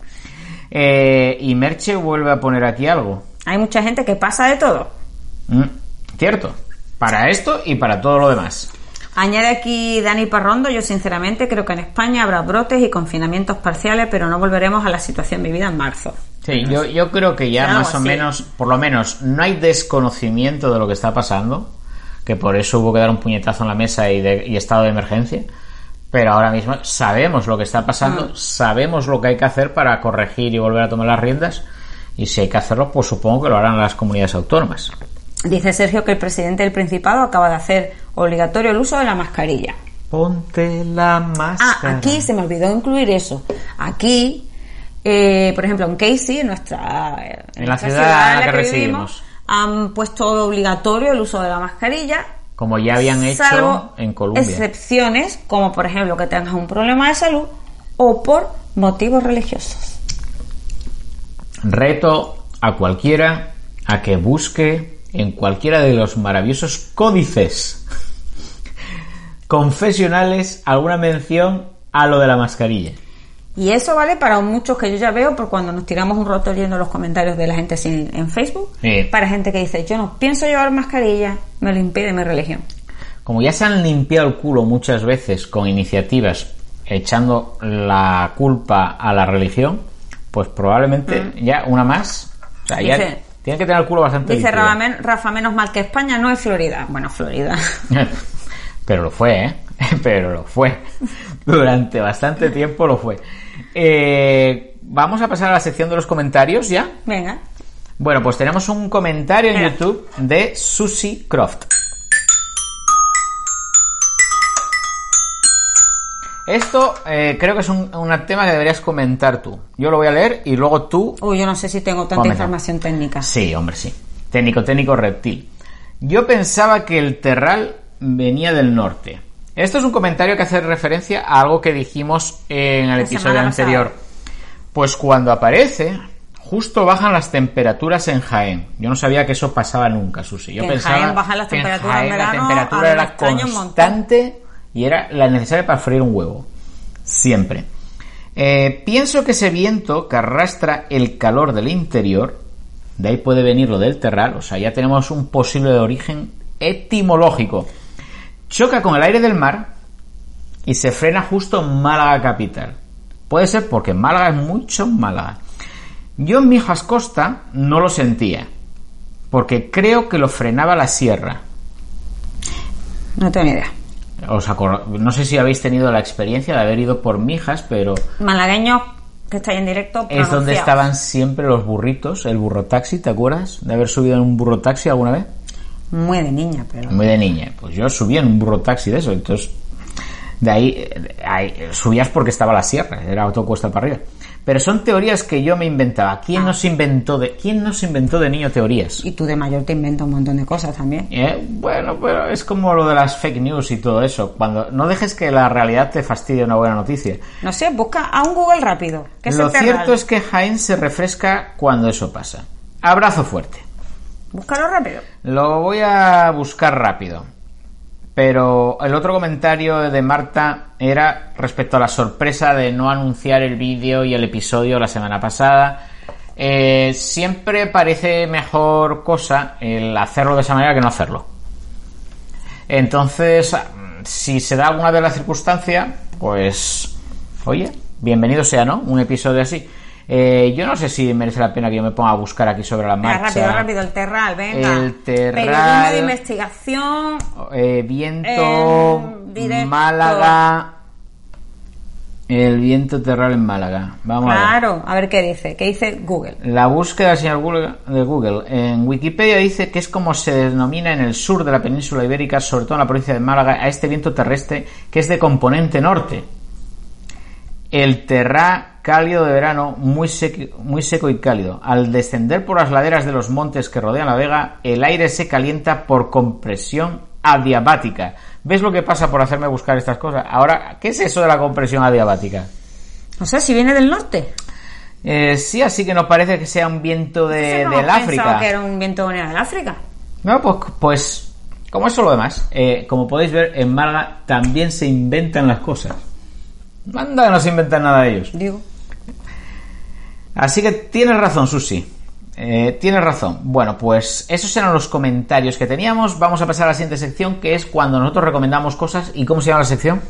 [SPEAKER 3] Eh, y Merche vuelve a poner aquí algo.
[SPEAKER 2] Hay mucha gente que pasa de todo.
[SPEAKER 3] Mm, Cierto. Para esto y para todo lo demás.
[SPEAKER 2] Añade aquí Dani Parrondo, yo sinceramente creo que en España habrá brotes y confinamientos parciales, pero no volveremos a la situación vivida en marzo.
[SPEAKER 3] Sí, yo, yo creo que ya más o menos, por lo menos, no hay desconocimiento de lo que está pasando, que por eso hubo que dar un puñetazo en la mesa y, de- y estado de emergencia, pero ahora mismo sabemos lo que está pasando,
[SPEAKER 2] Mm.
[SPEAKER 3] sabemos lo que hay que hacer para corregir y volver a tomar las riendas, y si hay que hacerlo, pues supongo que lo harán las comunidades autónomas.
[SPEAKER 2] Dice Sergio que el presidente del Principado acaba de hacer obligatorio el uso de la mascarilla.
[SPEAKER 3] Ponte la
[SPEAKER 2] Ah,
[SPEAKER 3] máscara.
[SPEAKER 2] aquí se me olvidó incluir eso. Aquí, eh, por ejemplo, en Casey, en nuestra,
[SPEAKER 3] En la ciudad en la
[SPEAKER 2] en
[SPEAKER 3] que residimos.
[SPEAKER 2] han puesto obligatorio el uso de la mascarilla.
[SPEAKER 3] Como ya habían hecho
[SPEAKER 2] salvo
[SPEAKER 3] en Colombia.
[SPEAKER 2] excepciones, como por ejemplo que tengas un problema de salud o por motivos religiosos.
[SPEAKER 3] Reto a cualquiera a que busque en cualquiera de los maravillosos códices confesionales alguna mención a lo de la mascarilla.
[SPEAKER 2] Y eso vale para muchos que yo ya veo por cuando nos tiramos un roto leyendo los comentarios de la gente sin- en Facebook.
[SPEAKER 3] Sí.
[SPEAKER 2] Para gente que dice, yo no pienso llevar mascarilla, me lo impide mi religión.
[SPEAKER 3] Como ya se han limpiado el culo muchas veces con iniciativas echando la culpa a la religión, pues probablemente ya una más. O sea, ya
[SPEAKER 2] Mm. Dice-
[SPEAKER 3] tiene que tener el culo bastante
[SPEAKER 2] Dice. Rafa, men- Rafa, menos mal que España no es Florida. Bueno, Florida.
[SPEAKER 3] Pero lo fue, ¿eh? Pero lo fue. Durante bastante tiempo lo fue. Eh, Vamos a pasar a la sección de los comentarios ya.
[SPEAKER 2] Venga.
[SPEAKER 3] Bueno, pues tenemos un comentario en. YouTube de Susie Croft. Esto eh, creo que es un, un tema que deberías comentar tú. Yo lo voy a leer y luego tú
[SPEAKER 2] Uy, yo no sé si tengo tanta
[SPEAKER 3] Comenta.
[SPEAKER 2] información técnica.
[SPEAKER 3] Sí, hombre, sí. Técnico, técnico reptil. Yo pensaba que el terral venía del norte. Esto es un comentario que hace referencia a algo que dijimos en el
[SPEAKER 2] La
[SPEAKER 3] episodio
[SPEAKER 2] pasada.
[SPEAKER 3] anterior. Pues cuando aparece, justo bajan las temperaturas en Jaén. Yo no sabía que eso pasaba nunca, Susi. Yo
[SPEAKER 2] Que en
[SPEAKER 3] pensaba
[SPEAKER 2] Jaén bajan las
[SPEAKER 3] que en
[SPEAKER 2] temperaturas en
[SPEAKER 3] Jaén
[SPEAKER 2] verano,
[SPEAKER 3] la temperatura era constante y era la necesaria para freír un huevo. Siempre. Eh, pienso que ese viento que arrastra el calor del interior, de ahí puede venir lo del terral, o sea, ya tenemos un posible origen etimológico. Choca con el aire del mar y se frena justo en Málaga capital. Puede ser porque Málaga es mucho Málaga. Yo en Mijas Costa no lo sentía, porque creo que lo frenaba la sierra.
[SPEAKER 2] No tengo ni idea.
[SPEAKER 3] Os no sé si habéis tenido la experiencia de haber ido por Mijas, pero
[SPEAKER 2] Malagueños que estáis en directo.
[SPEAKER 3] es donde estaban siempre los burritos, el burro taxi, ¿te acuerdas? De haber subido en un burro taxi alguna vez.
[SPEAKER 2] Muy de niña, pero.
[SPEAKER 3] Muy de niña. Pues yo subí en un burro taxi de eso, entonces de ahí, eh, ahí, eh, subías porque estaba la sierra, era autocuesta para arriba. Pero son teorías que yo me inventaba. ¿Quién
[SPEAKER 2] Ah.
[SPEAKER 3] nos inventó de quién nos inventó de niño teorías?
[SPEAKER 2] Y tú de mayor te inventas un montón de cosas también.
[SPEAKER 3] Eh, bueno, pero es como lo de las fake news y todo eso. Cuando no dejes que la realidad te fastidie una buena noticia.
[SPEAKER 2] No sé, busca a un Google rápido. Que
[SPEAKER 3] Lo cierto es que Jaén se refresca cuando eso pasa. Abrazo fuerte.
[SPEAKER 2] Búscalo rápido.
[SPEAKER 3] Lo voy a buscar rápido. Pero el otro comentario de Marta era respecto a la sorpresa de no anunciar el vídeo y el episodio la semana pasada. Eh, siempre parece mejor cosa el hacerlo de esa manera que no hacerlo. Entonces, si se da alguna de las circunstancias, pues, oye, bienvenido sea, ¿no? Un episodio así. Eh, yo no sé si merece la pena que yo me ponga a buscar aquí sobre la marcha.
[SPEAKER 2] rápido, rápido, el terral, venga.
[SPEAKER 3] El terral.
[SPEAKER 2] Periodismo de investigación.
[SPEAKER 3] Eh, viento,
[SPEAKER 2] directo.
[SPEAKER 3] Málaga. El viento terral en Málaga. Vamos a ver.
[SPEAKER 2] Claro, a ver qué dice. ¿Qué dice Google?
[SPEAKER 3] La búsqueda del señor Google, de Google en Wikipedia dice que es como se denomina en el sur de la península ibérica, sobre todo en la provincia de Málaga, a este viento terrestre que es de componente norte. El terrá cálido de verano, muy seco, muy seco y cálido. Al descender por las laderas de los montes que rodean la vega, el aire se calienta por compresión adiabática. ¿Ves lo que pasa por hacerme buscar estas cosas? Ahora, ¿qué es eso de la compresión adiabática?
[SPEAKER 2] No sé si viene del norte.
[SPEAKER 3] Eh, sí, así que no parece que sea un viento de,
[SPEAKER 2] no
[SPEAKER 3] del
[SPEAKER 2] pensaba
[SPEAKER 3] África.
[SPEAKER 2] que era un viento del África.
[SPEAKER 3] No, pues, pues como eso lo demás, eh, como podéis ver, en Málaga también se inventan las cosas. Manda que no se inventan nada de ellos.
[SPEAKER 2] Digo.
[SPEAKER 3] Así que tienes razón, Susi. Eh, tienes razón. Bueno, pues esos eran los comentarios que teníamos. Vamos a pasar a la siguiente sección, que es cuando nosotros recomendamos cosas. ¿Y cómo se llama la sección?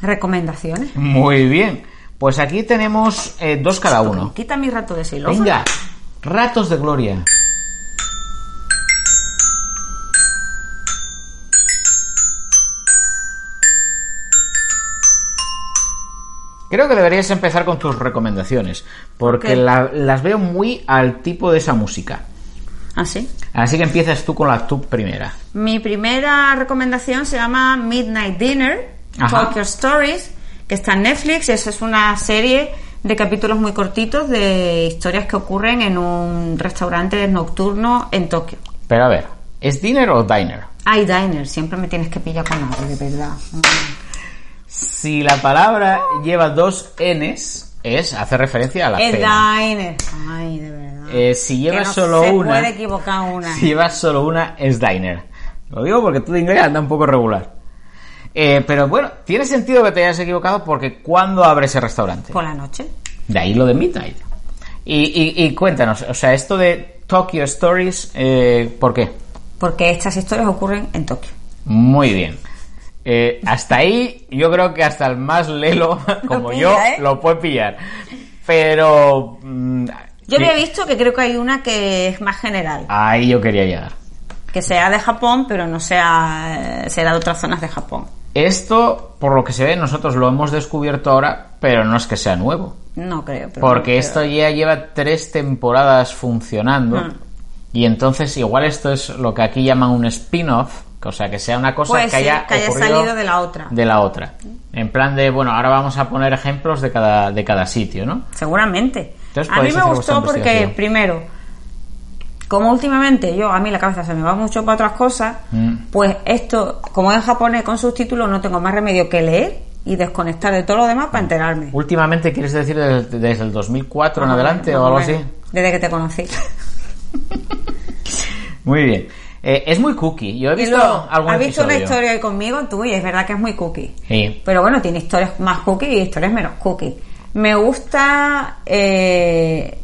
[SPEAKER 2] Recomendaciones.
[SPEAKER 3] Muy bien. Pues aquí tenemos eh, dos cada uno.
[SPEAKER 2] Quita mi rato de silofa.
[SPEAKER 3] Venga, ratos de gloria. Creo que deberías empezar con tus recomendaciones, porque la- las veo muy al tipo de esa música.
[SPEAKER 2] ¿Ah, sí?
[SPEAKER 3] Así que empiezas tú con la tu primera.
[SPEAKER 2] Mi primera recomendación se llama Midnight Dinner,
[SPEAKER 3] Ajá.
[SPEAKER 2] Talk Your Stories, que está en Netflix. Esa es una serie de capítulos muy cortitos de historias que ocurren en un restaurante nocturno en Tokio.
[SPEAKER 3] Pero a ver, ¿es dinner o diner?
[SPEAKER 2] Ay, diner, siempre me tienes que pillar con algo, de verdad.
[SPEAKER 3] Si la palabra lleva dos Ns, es, hace referencia a la
[SPEAKER 2] Es
[SPEAKER 3] cena.
[SPEAKER 2] diner. Ay, de verdad.
[SPEAKER 3] Eh, si lleva
[SPEAKER 2] Que no
[SPEAKER 3] solo
[SPEAKER 2] se
[SPEAKER 3] una,
[SPEAKER 2] puede equivocar una.
[SPEAKER 3] si lleva solo una, es diner. Lo digo porque tú de inglés anda un poco regular. Eh, pero bueno, tiene sentido que te hayas equivocado porque ¿cuándo abre ese restaurante?
[SPEAKER 2] Por la noche.
[SPEAKER 3] De ahí lo de Midnight. Y, y- y cuéntanos, o sea, esto de Tokyo Stories, eh, ¿por qué?
[SPEAKER 2] Porque estas historias ocurren en Tokio.
[SPEAKER 3] Muy bien. Eh, hasta ahí, yo creo que hasta el más lelo, como
[SPEAKER 2] pilla,
[SPEAKER 3] yo,
[SPEAKER 2] ¿eh?
[SPEAKER 3] lo puede pillar. Pero... mm,
[SPEAKER 2] Yo había visto que creo que hay una que es más general.
[SPEAKER 3] Ahí yo quería llegar.
[SPEAKER 2] Que sea de Japón, pero no sea, eh, será de otras zonas de Japón.
[SPEAKER 3] Esto, por lo que se ve, nosotros lo hemos descubierto ahora, pero no es que sea nuevo.
[SPEAKER 2] No creo. pero-
[SPEAKER 3] Porque esto ya lleva tres temporadas funcionando.
[SPEAKER 2] Mm.
[SPEAKER 3] Y entonces, igual esto es lo que aquí llaman un spin-off. O sea, que sea una cosa que haya,
[SPEAKER 2] que haya salido de la otra.
[SPEAKER 3] de la otra. En plan de, bueno, ahora vamos a poner ejemplos de cada, de cada sitio, ¿no?
[SPEAKER 2] Seguramente.
[SPEAKER 3] Entonces
[SPEAKER 2] a mí me gustó porque, primero, como últimamente yo, a mí la cabeza se me va mucho para otras cosas,
[SPEAKER 3] Mm.
[SPEAKER 2] pues esto, como es en japonés con subtítulos, no tengo más remedio que leer y desconectar de todo lo demás para enterarme.
[SPEAKER 3] Últimamente, ¿quieres decir desde, desde el 2004 en
[SPEAKER 2] Más o
[SPEAKER 3] adelante o algo así?
[SPEAKER 2] Desde que te conocí.
[SPEAKER 3] Muy bien. Eh, es muy cookie. Yo he visto
[SPEAKER 2] luego,
[SPEAKER 3] algún
[SPEAKER 2] has visto una historia ahí conmigo, tú, y es verdad que es muy cookie.
[SPEAKER 3] Sí.
[SPEAKER 2] Pero bueno, tiene historias más cookie y historias menos cookie. Me gusta. eh,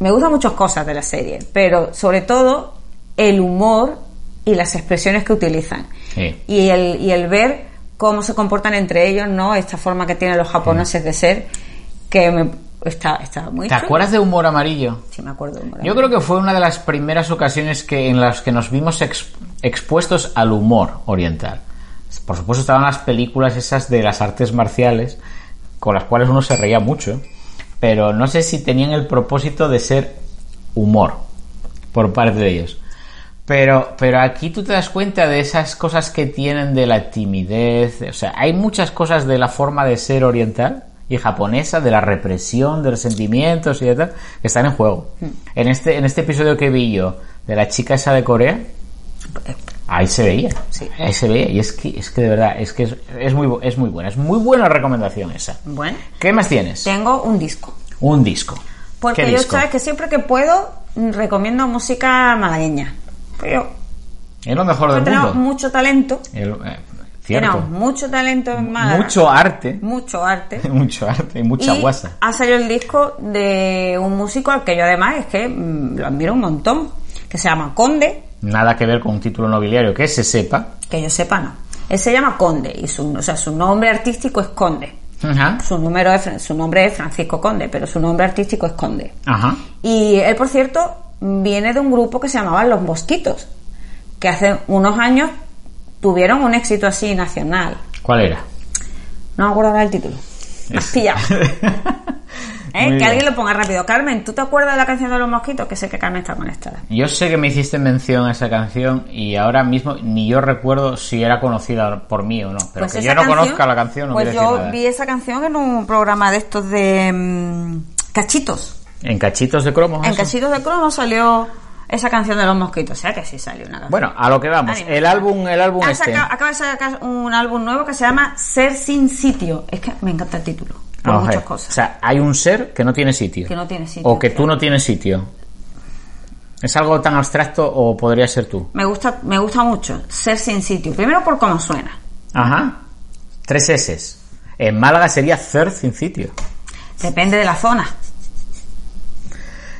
[SPEAKER 2] me gustan muchas cosas de la serie, pero sobre todo el humor y las expresiones que utilizan.
[SPEAKER 3] Sí.
[SPEAKER 2] Y el, y el ver cómo se comportan entre ellos, ¿no? Esta forma que tienen los japoneses de ser, que me, está, está muy
[SPEAKER 3] ¿Te
[SPEAKER 2] chulo.
[SPEAKER 3] acuerdas de Humor Amarillo?
[SPEAKER 2] Sí, me acuerdo. de humor.
[SPEAKER 3] Yo creo que fue una de las primeras ocasiones que en las que nos vimos ex- expuestos al humor oriental. Por supuesto estaban las películas esas de las artes marciales, con las cuales uno se reía mucho, pero no sé si tenían el propósito de ser humor por parte de ellos. Pero, pero aquí tú te das cuenta de esas cosas que tienen de la timidez, o sea, hay muchas cosas de la forma de ser oriental y japonesa, de la represión, de los sentimientos y de tal, que están en juego. En este, en este episodio que vi yo, de la chica esa de Corea, ahí se veía,
[SPEAKER 2] Sí.
[SPEAKER 3] ahí se veía, y es que, es que de verdad, es que es, es muy, es muy buena, es muy buena recomendación esa.
[SPEAKER 2] Bueno,
[SPEAKER 3] ¿Qué más tienes?
[SPEAKER 2] tengo un disco.
[SPEAKER 3] Un disco.
[SPEAKER 2] Porque
[SPEAKER 3] ¿Qué
[SPEAKER 2] yo sabes que siempre que puedo mm, recomiendo música malagueña. Pero
[SPEAKER 3] Es lo mejor del
[SPEAKER 2] tenemos
[SPEAKER 3] mundo.
[SPEAKER 2] mucho talento.
[SPEAKER 3] El- eh, cierto.
[SPEAKER 2] Tenemos mucho talento en Málaga.
[SPEAKER 3] Mucho arte.
[SPEAKER 2] Mucho arte.
[SPEAKER 3] mucho arte y mucha
[SPEAKER 2] y
[SPEAKER 3] guasa.
[SPEAKER 2] ha salido el disco de un músico al que yo además es que mm, lo admiro un montón. Que se llama Conde.
[SPEAKER 3] Nada que ver con un título nobiliario que se sepa.
[SPEAKER 2] Que yo sepa no. Él se llama Conde. Y su, o sea, su nombre artístico es Conde.
[SPEAKER 3] Ajá.
[SPEAKER 2] Su, número es su nombre es Francisco Conde, pero su nombre artístico es Conde.
[SPEAKER 3] Ajá.
[SPEAKER 2] Y él, por cierto, viene de un grupo que se llamaban Los Mosquitos, que hace unos años tuvieron un éxito así nacional.
[SPEAKER 3] ¿Cuál era?
[SPEAKER 2] No me acuerdo ahora el título. Has pillado. ¿Eh? Que alguien lo ponga rápido. Carmen, ¿tú te acuerdas de la canción de Los Mosquitos? Que sé que Carmen está conectada.
[SPEAKER 3] Yo sé que me hiciste mención a esa canción y ahora mismo ni yo recuerdo si era conocida por mí o no. Pero que
[SPEAKER 2] esa
[SPEAKER 3] yo no
[SPEAKER 2] canción-
[SPEAKER 3] conozca la canción no
[SPEAKER 2] Pues yo vi esa canción en un programa de estos de mm, cachitos.
[SPEAKER 3] En cachitos de cromo.
[SPEAKER 2] En
[SPEAKER 3] eso?
[SPEAKER 2] cachitos de cromo salió esa canción de Los Mosquitos. O sea que sí salió una canción.
[SPEAKER 3] Bueno, a lo que vamos. El álbum, el álbum
[SPEAKER 2] Han
[SPEAKER 3] este.
[SPEAKER 2] sacado- acaba de sacar un álbum nuevo que se llama Ser sin sitio. Es que me encanta el título. Por muchas cosas.
[SPEAKER 3] O sea, hay un ser que no tiene sitio.
[SPEAKER 2] Que no tiene sitio,
[SPEAKER 3] O que tú no tienes sitio. ¿Es algo tan abstracto o podría ser tú?
[SPEAKER 2] me gusta, me gusta mucho Ser sin sitio. Primero por cómo suena.
[SPEAKER 3] Ajá. Tres S. En Málaga sería Cer sin sitio.
[SPEAKER 2] Depende de la zona.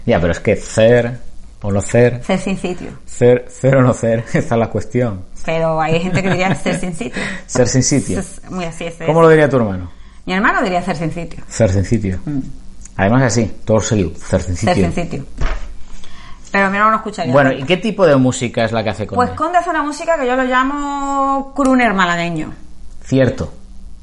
[SPEAKER 3] Ya, pero es que Cer o no Cer,
[SPEAKER 2] Ser sin sitio.
[SPEAKER 3] Cer, Cer o no Cer, esa es la cuestión.
[SPEAKER 2] Pero hay gente que diría ser sin sitio.
[SPEAKER 3] Ser sin sitio.
[SPEAKER 2] Muy así. Es,
[SPEAKER 3] ¿Cómo lo diría tu hermano?
[SPEAKER 2] Mi hermano diría ser sin sitio.
[SPEAKER 3] Cer sin sitio. Además así, todo seguido. Cer sin
[SPEAKER 2] Mm. Ser
[SPEAKER 3] sitio.
[SPEAKER 2] sin sitio. Pero mi hermano no escucharía.
[SPEAKER 3] Bueno, ¿y qué tipo de música es la que hace con
[SPEAKER 2] Pues Conde hace una música que yo lo llamo crooner malagueño.
[SPEAKER 3] Cierto.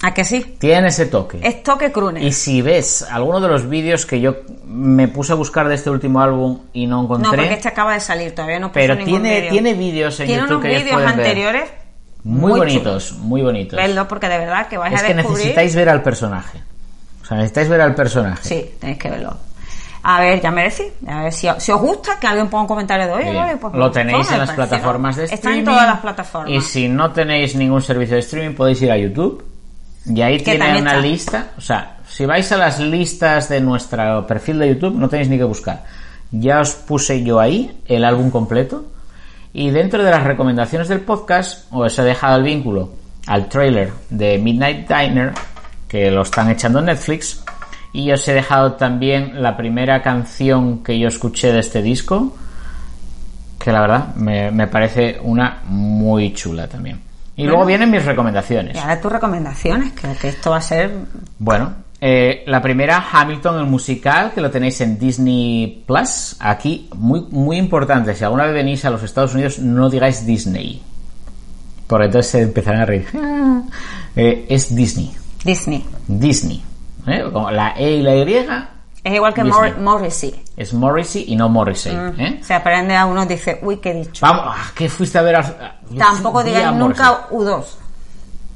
[SPEAKER 2] ¿A que sí?
[SPEAKER 3] Tiene ese toque.
[SPEAKER 2] Es toque crooner.
[SPEAKER 3] Y si ves alguno de los vídeos que yo me puse a buscar de este último álbum y no
[SPEAKER 2] No,
[SPEAKER 3] encontré,
[SPEAKER 2] porque este acaba de salir, todavía no puso
[SPEAKER 3] pero
[SPEAKER 2] ningún
[SPEAKER 3] tiene, tiene vídeos en
[SPEAKER 2] Tiene
[SPEAKER 3] YouTube
[SPEAKER 2] unos
[SPEAKER 3] que ellos
[SPEAKER 2] vídeos
[SPEAKER 3] ver.
[SPEAKER 2] anteriores
[SPEAKER 3] Muy, bonitos, muy bonitos.
[SPEAKER 2] Vedlo porque de verdad que vais
[SPEAKER 3] Es
[SPEAKER 2] a
[SPEAKER 3] que
[SPEAKER 2] descubrir
[SPEAKER 3] necesitáis ver al personaje. O sea, necesitáis ver al personaje.
[SPEAKER 2] Sí, tenéis que verlo. A ver, ya me decís. A ver si, si os gusta, que alguien ponga un comentario de hoy. Vale, pues
[SPEAKER 3] lo tenéis en las plataformas de
[SPEAKER 2] Está
[SPEAKER 3] streaming.
[SPEAKER 2] en todas las plataformas.
[SPEAKER 3] Y si no tenéis ningún servicio de streaming, podéis ir a YouTube. Y ahí tiene una lista. O sea, si vais a las listas de nuestro perfil de YouTube, no tenéis ni que buscar. Ya os puse yo ahí el álbum completo. Y dentro de las recomendaciones del podcast, os he dejado el vínculo al trailer de Midnight Diner, que lo están echando en Netflix. Y os he dejado también la primera canción que yo escuché de este disco, que la verdad me, me parece una muy chula también. Y luego vienen mis recomendaciones.
[SPEAKER 2] Y ahora tus recomendaciones, que, que esto va a ser.
[SPEAKER 3] Bueno, eh, la primera, Hamilton, el musical, que lo tenéis en Disney Plus. Aquí, muy, muy importante, si alguna vez venís a los Estados Unidos, no digáis Disney. Porque entonces se empezarán a reír. Eh, es Disney.
[SPEAKER 2] Disney.
[SPEAKER 3] Disney. ¿eh? Como la E y la Y
[SPEAKER 2] Es igual que. Mor- Morrissey.
[SPEAKER 3] es Morrissey y no Morrissey. ¿eh?
[SPEAKER 2] Se aprende a uno, dice, uy, qué dicho.
[SPEAKER 3] Vamos, ah, ¿qué fuiste a ver? a-
[SPEAKER 2] Tampoco digáis nunca U2.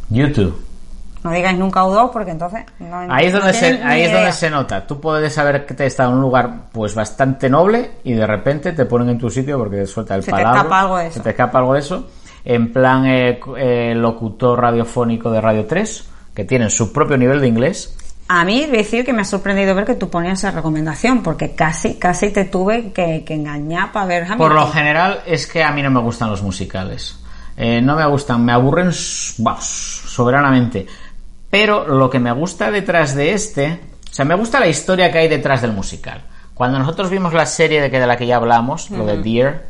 [SPEAKER 3] YouTube.
[SPEAKER 2] No digáis nunca U2 porque entonces. No,
[SPEAKER 3] Ahí es
[SPEAKER 2] no
[SPEAKER 3] donde, se, ahí es donde se nota. Tú puedes saber que te está en un lugar pues bastante noble y de repente te ponen en tu sitio porque te suelta el
[SPEAKER 2] Se te
[SPEAKER 3] palabra.
[SPEAKER 2] escapa algo de eso.
[SPEAKER 3] Se te escapa algo de eso. En plan eh, eh, locutor radiofónico de Radio 3, que tienen su propio nivel de inglés.
[SPEAKER 2] A mí, decir que me ha sorprendido ver que tú ponías esa recomendación porque casi, casi te tuve que, que engañar para ver Hamilton.
[SPEAKER 3] Por lo general es que a mí no me gustan los musicales. Eh, no me gustan, me aburren vamos, soberanamente. Pero lo que me gusta detrás de este, o sea, me gusta la historia que hay detrás del musical. Cuando nosotros vimos la serie de, que, de la que ya hablamos, lo de Dear,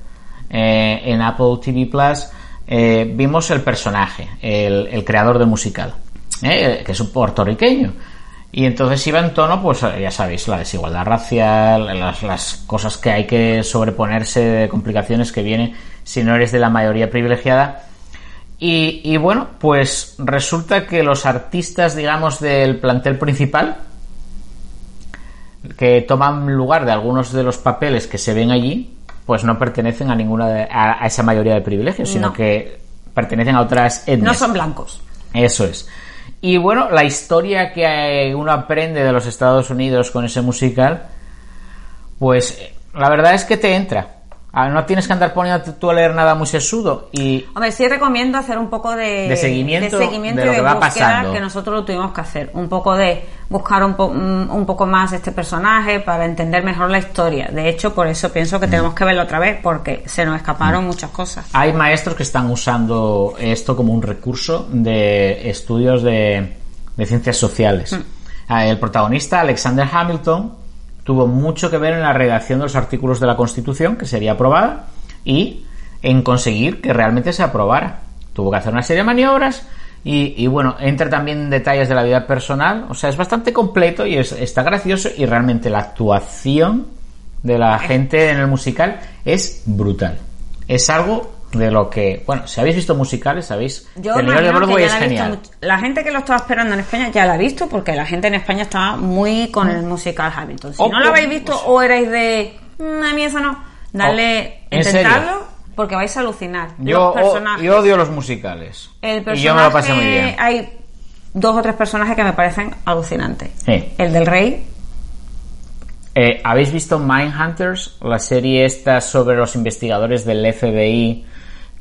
[SPEAKER 3] eh, en Apple TV Plus, eh, vimos el personaje, el, el creador del musical, eh, que es un puertorriqueño. Y entonces iba en tono, pues ya sabéis, la desigualdad racial, las, las cosas que hay que sobreponerse de complicaciones que vienen si no eres de la mayoría privilegiada. Y, y bueno, pues resulta que los artistas, digamos, del plantel principal, que toman lugar de algunos de los papeles que se ven allí, pues no pertenecen a ninguna de- a, a esa mayoría de privilegios, sino
[SPEAKER 2] No.
[SPEAKER 3] que pertenecen a otras etnias.
[SPEAKER 2] No son blancos.
[SPEAKER 3] Eso es. Y bueno, la historia que eh, uno aprende de los Estados Unidos con ese musical, pues eh, la verdad es que te entra. Ah, No tienes que andar poniendo tú a leer nada muy sesudo y
[SPEAKER 2] Hombre, sí recomiendo hacer un poco de,
[SPEAKER 3] De seguimiento
[SPEAKER 2] de seguimiento
[SPEAKER 3] de lo
[SPEAKER 2] y
[SPEAKER 3] que va
[SPEAKER 2] búsqueda
[SPEAKER 3] pasando.
[SPEAKER 2] que nosotros lo tuvimos que hacer. Un poco de buscar un, po- un un poco más este personaje para entender mejor la historia. De hecho, por eso pienso que tenemos que verlo otra vez porque se nos escaparon muchas cosas.
[SPEAKER 3] hay maestros que están usando esto como un recurso de estudios de, de ciencias sociales. Ah, El protagonista, Alexander Hamilton, tuvo mucho que ver en la redacción de los artículos de la Constitución que sería aprobada y en conseguir que realmente se aprobara. Tuvo que hacer una serie de maniobras y, y, bueno, entra también en detalles de la vida personal. O sea, es bastante completo y es- está gracioso y realmente la actuación de la gente en el musical es brutal. Es algo de lo que, bueno, si habéis visto musicales, sabéis
[SPEAKER 2] Yo
[SPEAKER 3] que el nivel de
[SPEAKER 2] imagino que
[SPEAKER 3] Broadway
[SPEAKER 2] ya
[SPEAKER 3] es
[SPEAKER 2] visto
[SPEAKER 3] genial.
[SPEAKER 2] much- la gente que lo estaba esperando en España ya la ha visto porque la gente en España estaba muy con el musical Hamilton. Si
[SPEAKER 3] O
[SPEAKER 2] no lo habéis visto o erais de "Mm, a mí eso no, dale,
[SPEAKER 3] Oh, ¿en
[SPEAKER 2] intentadlo porque vais a alucinar.
[SPEAKER 3] Yo,
[SPEAKER 2] Los
[SPEAKER 3] yo odio los musicales.
[SPEAKER 2] El
[SPEAKER 3] y
[SPEAKER 2] personaje,
[SPEAKER 3] yo me lo pasé muy bien.
[SPEAKER 2] Hay dos o tres personajes que me parecen alucinantes.
[SPEAKER 3] Sí.
[SPEAKER 2] El del rey,
[SPEAKER 3] Eh, ¿Habéis visto Mindhunters? La serie esta sobre los investigadores del FBI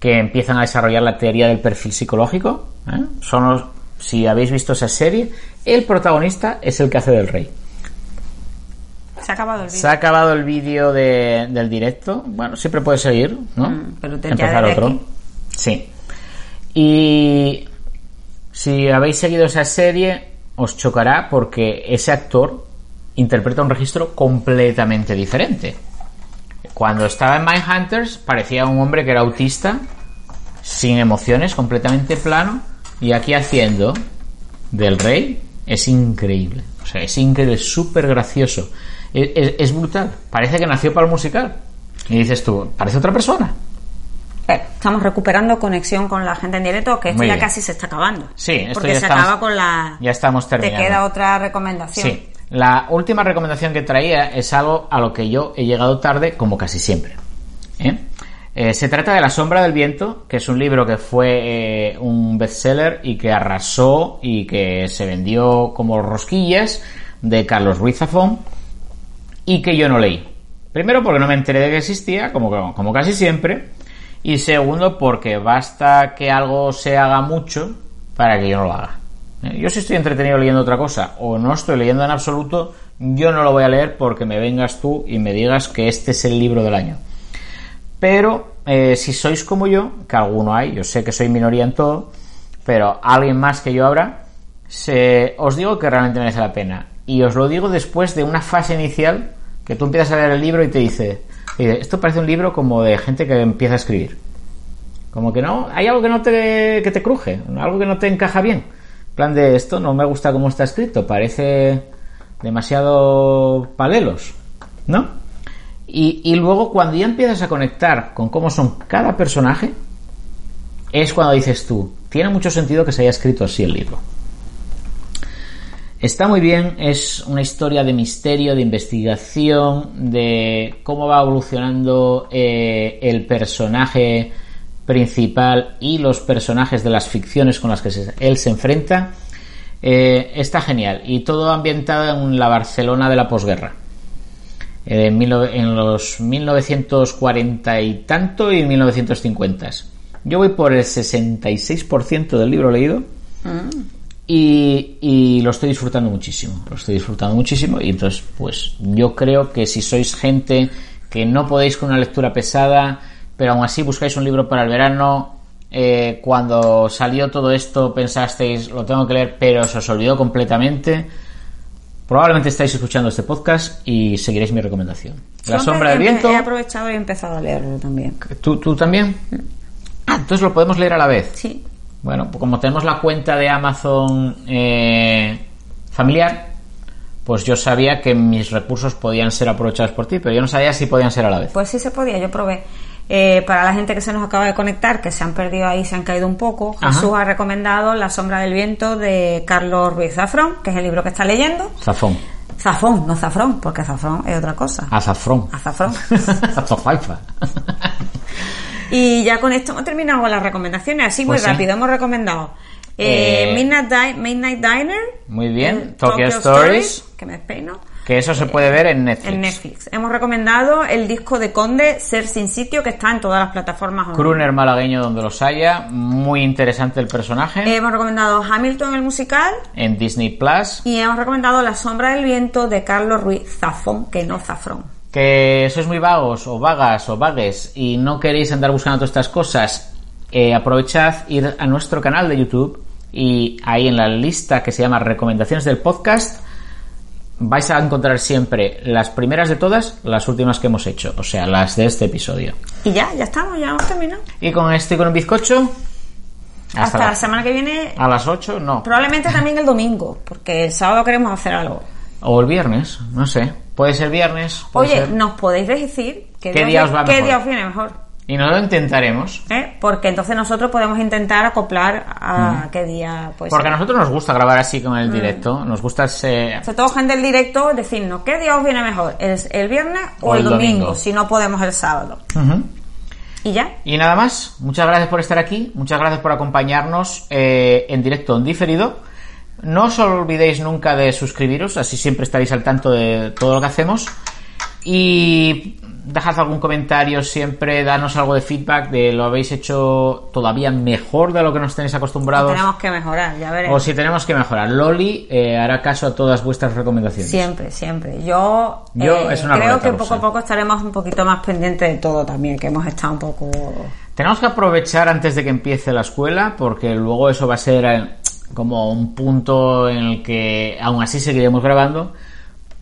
[SPEAKER 3] que empiezan a desarrollar la teoría del perfil psicológico. ¿eh? Son los- si habéis visto esa serie, el protagonista es el que hace del rey.
[SPEAKER 2] se ha acabado el vídeo.
[SPEAKER 3] Se ha acabado el vídeo de- del directo. Bueno, siempre puede seguir, ¿no?
[SPEAKER 2] Mm, pero te- ya
[SPEAKER 3] Empezar otro.
[SPEAKER 2] aquí.
[SPEAKER 3] Sí. Y si habéis seguido esa serie, os chocará porque ese actor interpreta un registro completamente diferente. Cuando estaba en Mindhunters parecía un hombre que era autista, sin emociones, completamente plano, y aquí haciendo del rey es increíble. O sea, es increíble, es súper gracioso. Es, es- es brutal. Parece que nació para el musical. Y dices tú, parece otra persona.
[SPEAKER 2] Eh, Estamos recuperando conexión con la gente en directo, que esto
[SPEAKER 3] Muy
[SPEAKER 2] ya
[SPEAKER 3] bien.
[SPEAKER 2] casi se está acabando.
[SPEAKER 3] Sí, esto
[SPEAKER 2] Porque
[SPEAKER 3] ya
[SPEAKER 2] se
[SPEAKER 3] estamos-
[SPEAKER 2] acaba con la...
[SPEAKER 3] Ya estamos
[SPEAKER 2] Te
[SPEAKER 3] terminando.
[SPEAKER 2] queda otra recomendación.
[SPEAKER 3] Sí. La última recomendación que traía es algo a lo que yo he llegado tarde, como casi siempre. ¿eh? Eh, se trata de La sombra del viento, que es un libro que fue eh, un bestseller y que arrasó y que se vendió como rosquillas de Carlos Ruiz Zafón y que yo no leí. Primero porque no me enteré de que existía, como, como casi siempre, y segundo porque basta que algo se haga mucho para que yo no lo haga. Yo si estoy entretenido leyendo otra cosa o no estoy leyendo en absoluto, yo no lo voy a leer porque me vengas tú y me digas que este es el libro del año. Pero eh, si sois como yo, que alguno hay, yo sé que soy minoría en todo, pero alguien más que yo habrá, se, os digo que realmente merece la pena. Y os lo digo después de una fase inicial que tú empiezas a leer el libro y te dice, esto parece un libro como de gente que empieza a escribir. Como que no, hay algo que no te, que te cruje, algo que no te encaja bien. Plan de esto no me gusta cómo está escrito, parece demasiado paralelos, ¿no? Y, y luego cuando ya empiezas a conectar con cómo son cada personaje, es cuando dices tú, tiene mucho sentido que se haya escrito así el libro. Está muy bien, es una historia de misterio, de investigación, de cómo va evolucionando eh, el personaje principal y los personajes de las ficciones con las que se- él se enfrenta. Eh, está genial y todo ambientado en la Barcelona de la posguerra. Eh, en, mil en los 1940 y tanto y 1950. Yo voy por el 66% del libro leído y, y lo estoy disfrutando muchísimo. Lo estoy disfrutando muchísimo y entonces pues yo creo que si sois gente que no podéis con una lectura pesada, pero aún así buscáis un libro para el verano, eh, cuando salió todo esto pensasteis lo tengo que leer, pero se os olvidó completamente. Probablemente estáis escuchando este podcast y seguiréis mi recomendación. La sombra del viento.
[SPEAKER 2] He aprovechado y he empezado a leerlo también.
[SPEAKER 3] ¿Tú, tú también? Ah, entonces lo podemos leer a la vez.
[SPEAKER 2] Sí.
[SPEAKER 3] Bueno, pues como tenemos la cuenta de Amazon eh, familiar, pues yo sabía que mis recursos podían ser aprovechados por ti, pero yo no sabía si podían ser a la vez.
[SPEAKER 2] Pues sí se podía, yo probé. Eh, para la gente que se nos acaba de conectar, que se han perdido ahí, se han caído un poco,
[SPEAKER 3] Ajá.
[SPEAKER 2] Jesús ha recomendado La sombra del viento de Carlos Ruiz Zafrón, que es el libro que está leyendo.
[SPEAKER 3] Zafón.
[SPEAKER 2] Zafón, no zafrón, porque zafrón es otra cosa.
[SPEAKER 3] Azafrón.
[SPEAKER 2] Azafrón.
[SPEAKER 3] Azafaifa.
[SPEAKER 2] Y ya con esto hemos terminado con las recomendaciones, así muy
[SPEAKER 3] Pues sí.
[SPEAKER 2] rápido. Hemos recomendado eh,
[SPEAKER 3] Eh,
[SPEAKER 2] Midnight, Di- Midnight Diner.
[SPEAKER 3] Muy bien. Tokyo Stories.
[SPEAKER 2] Que me peino.
[SPEAKER 3] Que eso se puede ver en Netflix.
[SPEAKER 2] En Netflix. Hemos recomendado el disco de Conde, Ser Sin Sitio, que está en todas las plataformas online.
[SPEAKER 3] Kruner malagueño donde los haya. Muy interesante el personaje.
[SPEAKER 2] Hemos recomendado Hamilton, el musical.
[SPEAKER 3] en Disney Plus.
[SPEAKER 2] Y hemos recomendado La sombra del viento de Carlos Ruiz Zafón, que no Zafrón.
[SPEAKER 3] que sois muy vagos o vagas o vagues y no queréis andar buscando todas estas cosas, eh, aprovechad ir a nuestro canal de YouTube y ahí en la lista que se llama recomendaciones del podcast vais a encontrar siempre las primeras de todas, las últimas que hemos hecho, o sea, las de este episodio.
[SPEAKER 2] Y ya, ya estamos, ya hemos terminado.
[SPEAKER 3] Y con esto y con un bizcocho,
[SPEAKER 2] Hasta,
[SPEAKER 3] la-
[SPEAKER 2] la semana que viene,
[SPEAKER 3] a las 8, no,
[SPEAKER 2] probablemente también el domingo, porque el sábado queremos hacer algo.
[SPEAKER 3] o el viernes, no sé, puede ser viernes, puede
[SPEAKER 2] Oye,
[SPEAKER 3] ser-
[SPEAKER 2] nos podéis decir qué,
[SPEAKER 3] ¿Qué día os va
[SPEAKER 2] qué
[SPEAKER 3] mejor?
[SPEAKER 2] día os viene mejor.
[SPEAKER 3] Y no lo intentaremos.
[SPEAKER 2] ¿eh? Porque entonces nosotros podemos intentar acoplar a qué día pues
[SPEAKER 3] Porque a nosotros nos gusta grabar así con el directo, nos gusta ese,
[SPEAKER 2] sobre todo gente del directo decirnos qué día os viene mejor el, el viernes o, el, domingo, si no podemos el sábado. Y ya.
[SPEAKER 3] Y nada más, muchas gracias por estar aquí, muchas gracias por acompañarnos eh, en directo, en diferido. No os olvidéis nunca de suscribiros, así siempre estaréis al tanto de todo lo que hacemos. Y dejad algún comentario siempre, danos algo de feedback de lo habéis hecho todavía mejor de lo que nos tenéis acostumbrados.
[SPEAKER 2] tenemos que mejorar ya
[SPEAKER 3] O
[SPEAKER 2] veremos
[SPEAKER 3] si tenemos que mejorar. Loli eh, hará caso a todas vuestras recomendaciones.
[SPEAKER 2] siempre siempre yo,
[SPEAKER 3] Yo,
[SPEAKER 2] eh,
[SPEAKER 3] es una
[SPEAKER 2] creo que poco a poco estaremos un poquito más pendientes de todo también que hemos estado un poco
[SPEAKER 3] Tenemos que aprovechar antes de que empiece la escuela, porque luego eso va a ser eh, como un punto en el que aún así seguiremos grabando,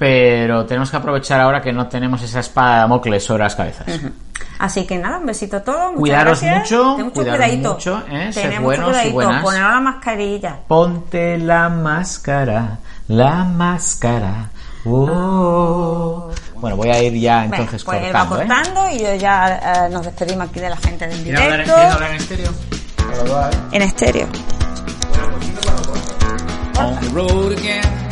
[SPEAKER 3] pero tenemos que aprovechar ahora que no tenemos esa espada de Damocles sobre las cabezas.
[SPEAKER 2] Así que nada, un besito a todos.
[SPEAKER 3] Cuidaros
[SPEAKER 2] gracias.
[SPEAKER 3] mucho,
[SPEAKER 2] Ten mucho
[SPEAKER 3] cuidaros
[SPEAKER 2] cuidadito.
[SPEAKER 3] mucho, ¿eh?
[SPEAKER 2] Mucho
[SPEAKER 3] buenos y
[SPEAKER 2] cuidadito.
[SPEAKER 3] buenas.
[SPEAKER 2] Poneros la mascarilla.
[SPEAKER 3] Ponte la máscara, la máscara. Oh. Bueno, voy a ir ya entonces
[SPEAKER 2] Bueno, pues él va
[SPEAKER 3] cortando. ¿eh?
[SPEAKER 2] cortando y yo ya eh, nos despedimos aquí de la gente del
[SPEAKER 3] ¿Quieres hablar
[SPEAKER 2] directo.
[SPEAKER 3] quieres hablar en estéreo?
[SPEAKER 2] En estéreo.
[SPEAKER 4] on the road again.